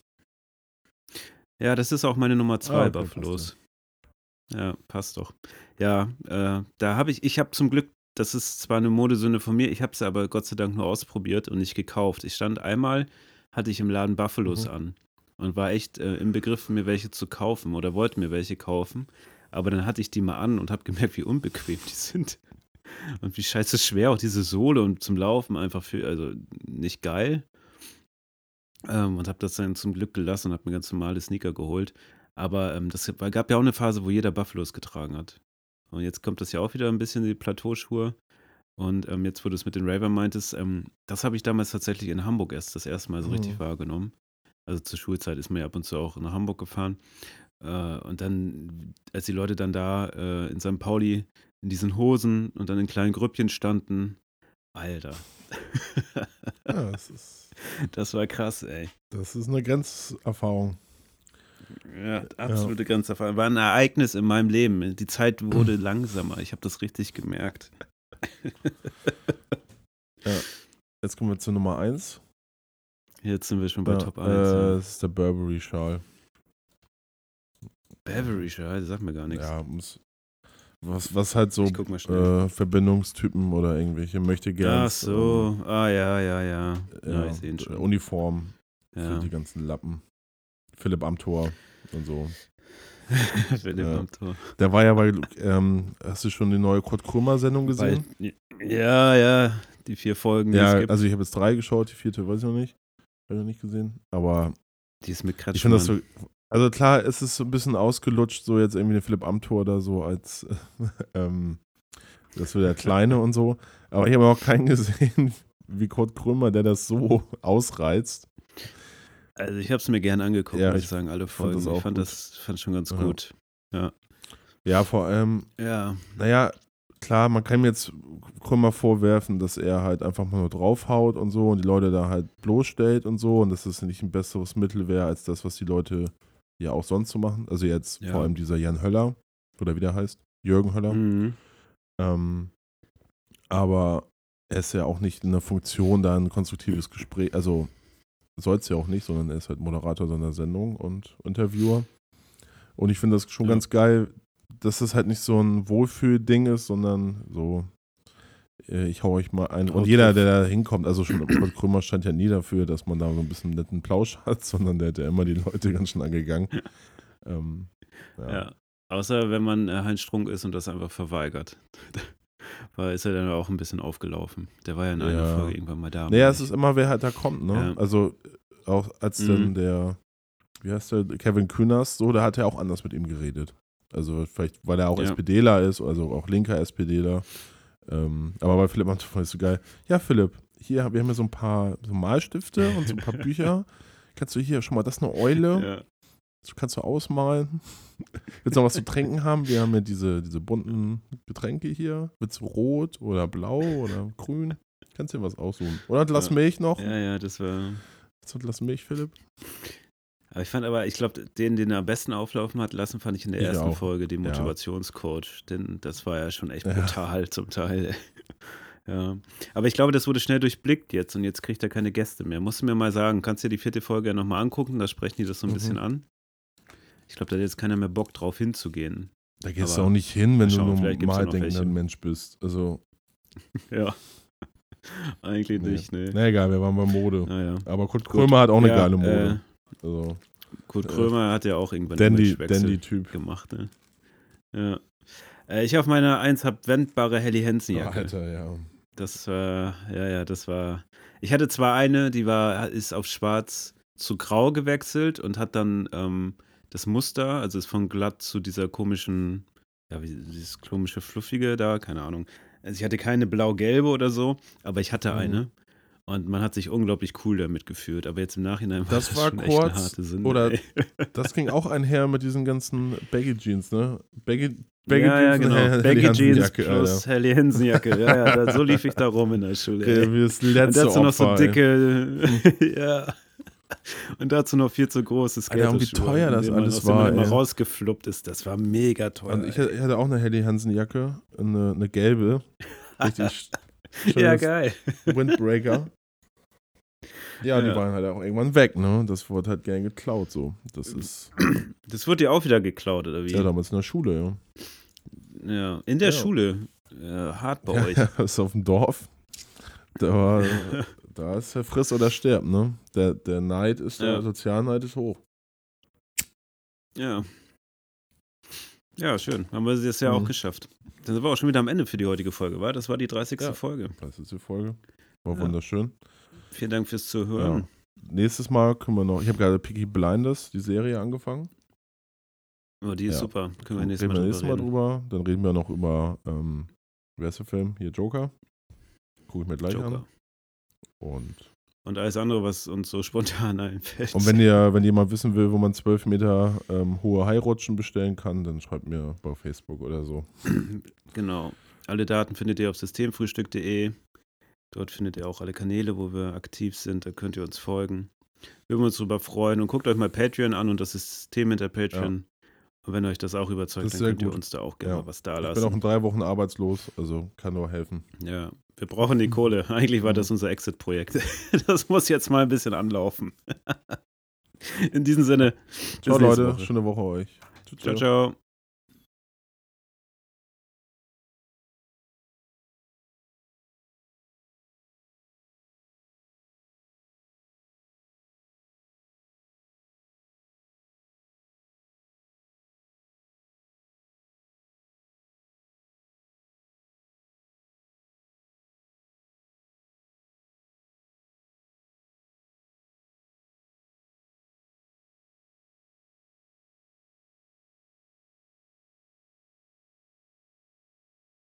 Ja, das ist auch meine Nummer zwei, Ah, okay, Buffalos. Ja, passt doch. Ja, äh, da habe ich, ich habe zum Glück, das ist zwar eine Modesünde von mir, ich habe es aber Gott sei Dank nur ausprobiert und nicht gekauft. Ich stand einmal, hatte ich im Laden Buffalos Mhm. an und war echt äh, im Begriff, mir welche zu kaufen oder wollte mir welche kaufen. Aber dann hatte ich die mal an und habe gemerkt, wie unbequem die (laughs) sind. Und wie scheiße schwer auch diese Sohle und zum Laufen einfach für, also nicht geil. Ähm, und habe das dann zum Glück gelassen und habe mir ganz normale Sneaker geholt. Aber ähm, das gab ja auch eine Phase, wo jeder Buffalos getragen hat. Und jetzt kommt das ja auch wieder ein bisschen die Plateauschuhe. Und ähm, jetzt, wo du es mit den Raver meintest, ähm, das habe ich damals tatsächlich in Hamburg erst das erste Mal so Mhm. richtig wahrgenommen. Also zur Schulzeit ist man ja ab und zu auch nach Hamburg gefahren. Äh, und dann, als die Leute dann da äh, in St. Pauli in diesen Hosen und dann in kleinen Grüppchen standen, Alter. Ja, (laughs) das ist, das war krass, ey. das ist eine Grenzerfahrung. Ja, absolute Grenzerfahrung. War ein Ereignis in meinem Leben. Die Zeit wurde (clears throat) langsamer. Ich habe das richtig gemerkt. (laughs) Jetzt kommen wir zu Nummer 1. Jetzt sind wir schon bei Ja, Top 1. äh, ja. das ist der Burberry-Schal. Ja, das sagt mir gar nichts. Ja, muss, was, was halt so äh, Verbindungstypen oder irgendwelche möchte gerne. Ach so, ah ja, ja, ja. Ja, ich sehe ihn schon. Uniform für Ja. die ganzen Lappen. Philipp Amthor und so. (laughs) Philipp Ja. am Tor. Der war ja bei, ähm, hast du schon die neue Kurt Krömer-Sendung gesehen? Bei, ja, ja, die vier Folgen, die es ja, also ich habe jetzt drei geschaut, die vierte weiß ich noch nicht. Habe ich noch nicht gesehen. Aber die ist mit Kretschmann. ich finde das so, also klar, es ist so ein bisschen ausgelutscht, so jetzt irgendwie den Philipp Amthor da so als, (laughs) ähm, das wird der Kleine und so. Aber ich habe auch keinen (laughs) gesehen, wie Kurt Krömer, der das so ausreizt. Also ich habe es mir gern angeguckt, Ja, muss ich sagen, alle fand Folgen. auch ich fand gut. das fand schon ganz Ja. gut. Ja, vor allem, Ja, naja, klar, man kann ihm jetzt Krömer vorwerfen, dass er halt einfach mal nur draufhaut und so und die Leute da halt bloßstellt und so und dass das nicht ein besseres Mittel wäre als das, was die Leute ja auch sonst so machen. Also jetzt Ja. vor allem dieser Jan Höller oder wie der heißt, Jürgen Höller. mhm. Ähm, aber er ist ja auch nicht in der Funktion, da ein konstruktives Gespräch, also soll es ja auch nicht, sondern er ist halt Moderator seiner Sendung und Interviewer. Und ich finde das schon Ja. ganz geil, dass das halt nicht so ein Wohlfühl-Ding ist, sondern so, ich hau euch mal ein. Und jeder, der da hinkommt, also schon (clears throat) Kurt Krümmer stand ja nie dafür, dass man da so ein bisschen netten Plausch hat, (laughs) sondern der hat ja immer die Leute ganz schön angegangen. (laughs) Ähm, ja. Ja. Außer wenn man äh, Heinz Strunk ist und das einfach verweigert. (laughs) Weil ist er dann auch ein bisschen aufgelaufen. Der war ja in einer Ja. Folge irgendwann mal da. Naja, es ist immer, wer halt da kommt, ne? Ja. Also auch als Mhm. dann der, wie heißt der, Kevin Kühners, so, da hat er auch anders mit ihm geredet. Also vielleicht, weil er auch Ja. SPDler ist, also auch linker SPDler. Ähm, aber bei Philipp fand ich so geil. Ja, Philipp, hier, wir haben ja so ein paar so Malstifte und so ein paar (laughs) Bücher. Kannst du hier schon mal, das ist eine Eule, Ja. das kannst du ausmalen. Willst du noch was zu trinken haben? Wir haben ja diese, diese bunten Getränke hier. Willst du rot oder blau oder grün? Kannst dir was aussuchen. Oder ein Glas Ja. Milch noch? ja, ja, das war. Willst du ein Glas Milch, Philipp? Aber ich fand aber, ich glaube, den, den er am besten auflaufen hat lassen, fand ich in der Ich ersten auch. Folge, den Ja. Motivationscoach. Denn das war ja schon echt Ja. brutal zum Teil. (laughs) ja. Aber ich glaube, das wurde schnell durchblickt jetzt und jetzt kriegt er keine Gäste mehr. Musst du mir mal sagen, kannst dir die vierte Folge ja nochmal angucken, da sprechen die das so ein Mhm. bisschen an. Ich glaube, da hat jetzt keiner mehr Bock drauf hinzugehen. Da gehst Aber du auch nicht hin, wenn du schauen, nur vielleicht gibt's ja mal noch denkender. Mensch bist. Also, (laughs) Ja. Eigentlich Nee. nicht, ne? na egal, wir waren bei Mode. Naja. Aber Kurt. Krömer hat auch eine Ja, geile Äh, Mode. Also, Kurt Äh, Krömer hat ja auch irgendwann Dandy, Imagewechsel Dandy-Typ. gemacht, ne? Ja. Äh, ich auf meiner 1 habe wendbare Helly Hansen Oh, Jacke. Alter, ja. Das war, ja, ja, das war. Ich hatte zwar eine, die war, ist auf schwarz zu grau gewechselt und hat dann ähm, das Muster, also ist von glatt zu dieser komischen, ja, wie, dieses komische Fluffige da, keine Ahnung. Also ich hatte keine blau-gelbe oder so, aber ich hatte Mhm. eine. Und man hat sich unglaublich cool damit gefühlt. Aber jetzt im Nachhinein war Das das, war schon echt eine kurz, harte Sünde. oder- ey. (laughs) Das ging auch einher mit diesen ganzen Baggy Jeans, ne? Baggy Baggy ja, ja, genau. Baggy Jeans plus Helly Hansen Jacke. Ja, ja, so lief ich da rum in der Schule. Okay, wie das letzte Und dazu noch so dicke, (laughs) ja. Und dazu noch viel zu großes Alter, wie teuer das alles war. Immer rausgefluppt ist. Das war mega teuer. Und ich hatte auch eine Helly Hansen Jacke, eine, eine gelbe. (laughs) Richtig ja, geil. Windbreaker. Ja, die waren halt auch irgendwann weg, ne? Das wurde halt gern geklaut, so. Das ist. (clears throat) Das wurde ja auch wieder geklaut, oder wie? Ja, damals in der Schule, ja. Ja, in der ja. Schule. Ja, hart bei euch. (laughs) Das ist auf dem Dorf. Da war, (laughs) da ist ja friss oder stirb, ne? Der, der Neid ist, der Sozialneid ist hoch. Ja. Ja, schön. Haben wir das ja mhm. auch geschafft. Dann sind wir auch schon wieder am Ende für die heutige Folge, war? Das war die 30. Ja, Folge. 30. Folge. War wunderschön. Vielen Dank fürs Zuhören. Ja. Nächstes Mal können wir noch. Ich habe gerade Picky Blinders, die Serie, angefangen. Oh, die ist ja. super. Können wir nächstes Mal, nächstes Mal drüber. Dann reden wir noch über, ähm, wer ist der Film? Hier, Joker. Gucke ich mir gleich Joker. an. Und und alles andere, was uns so spontan (laughs) einfällt. Und wenn ihr, wenn jemand wissen will, wo man 12 Meter ähm, hohe Hairutschen bestellen kann, dann schreibt mir bei Facebook oder so. (clears throat) Genau. Alle Daten findet ihr auf systemfrühstück.de. Dort findet ihr auch alle Kanäle, wo wir aktiv sind. Da könnt ihr uns folgen. Wir würden uns darüber freuen. Und guckt euch mal Patreon an und das System hinter Patreon. Ja. Und wenn euch das auch überzeugt, das dann könnt gut. ihr uns da auch gerne ja. was da lassen. Ich bin auch in drei Wochen arbeitslos, also kann nur helfen. Ja, wir brauchen die Kohle. (laughs) Eigentlich war das unser Exit-Projekt. (laughs) Das muss jetzt mal ein bisschen anlaufen. (laughs) In diesem Sinne. Ciao, Leute. Woche. Schöne Woche euch. ciao. ciao.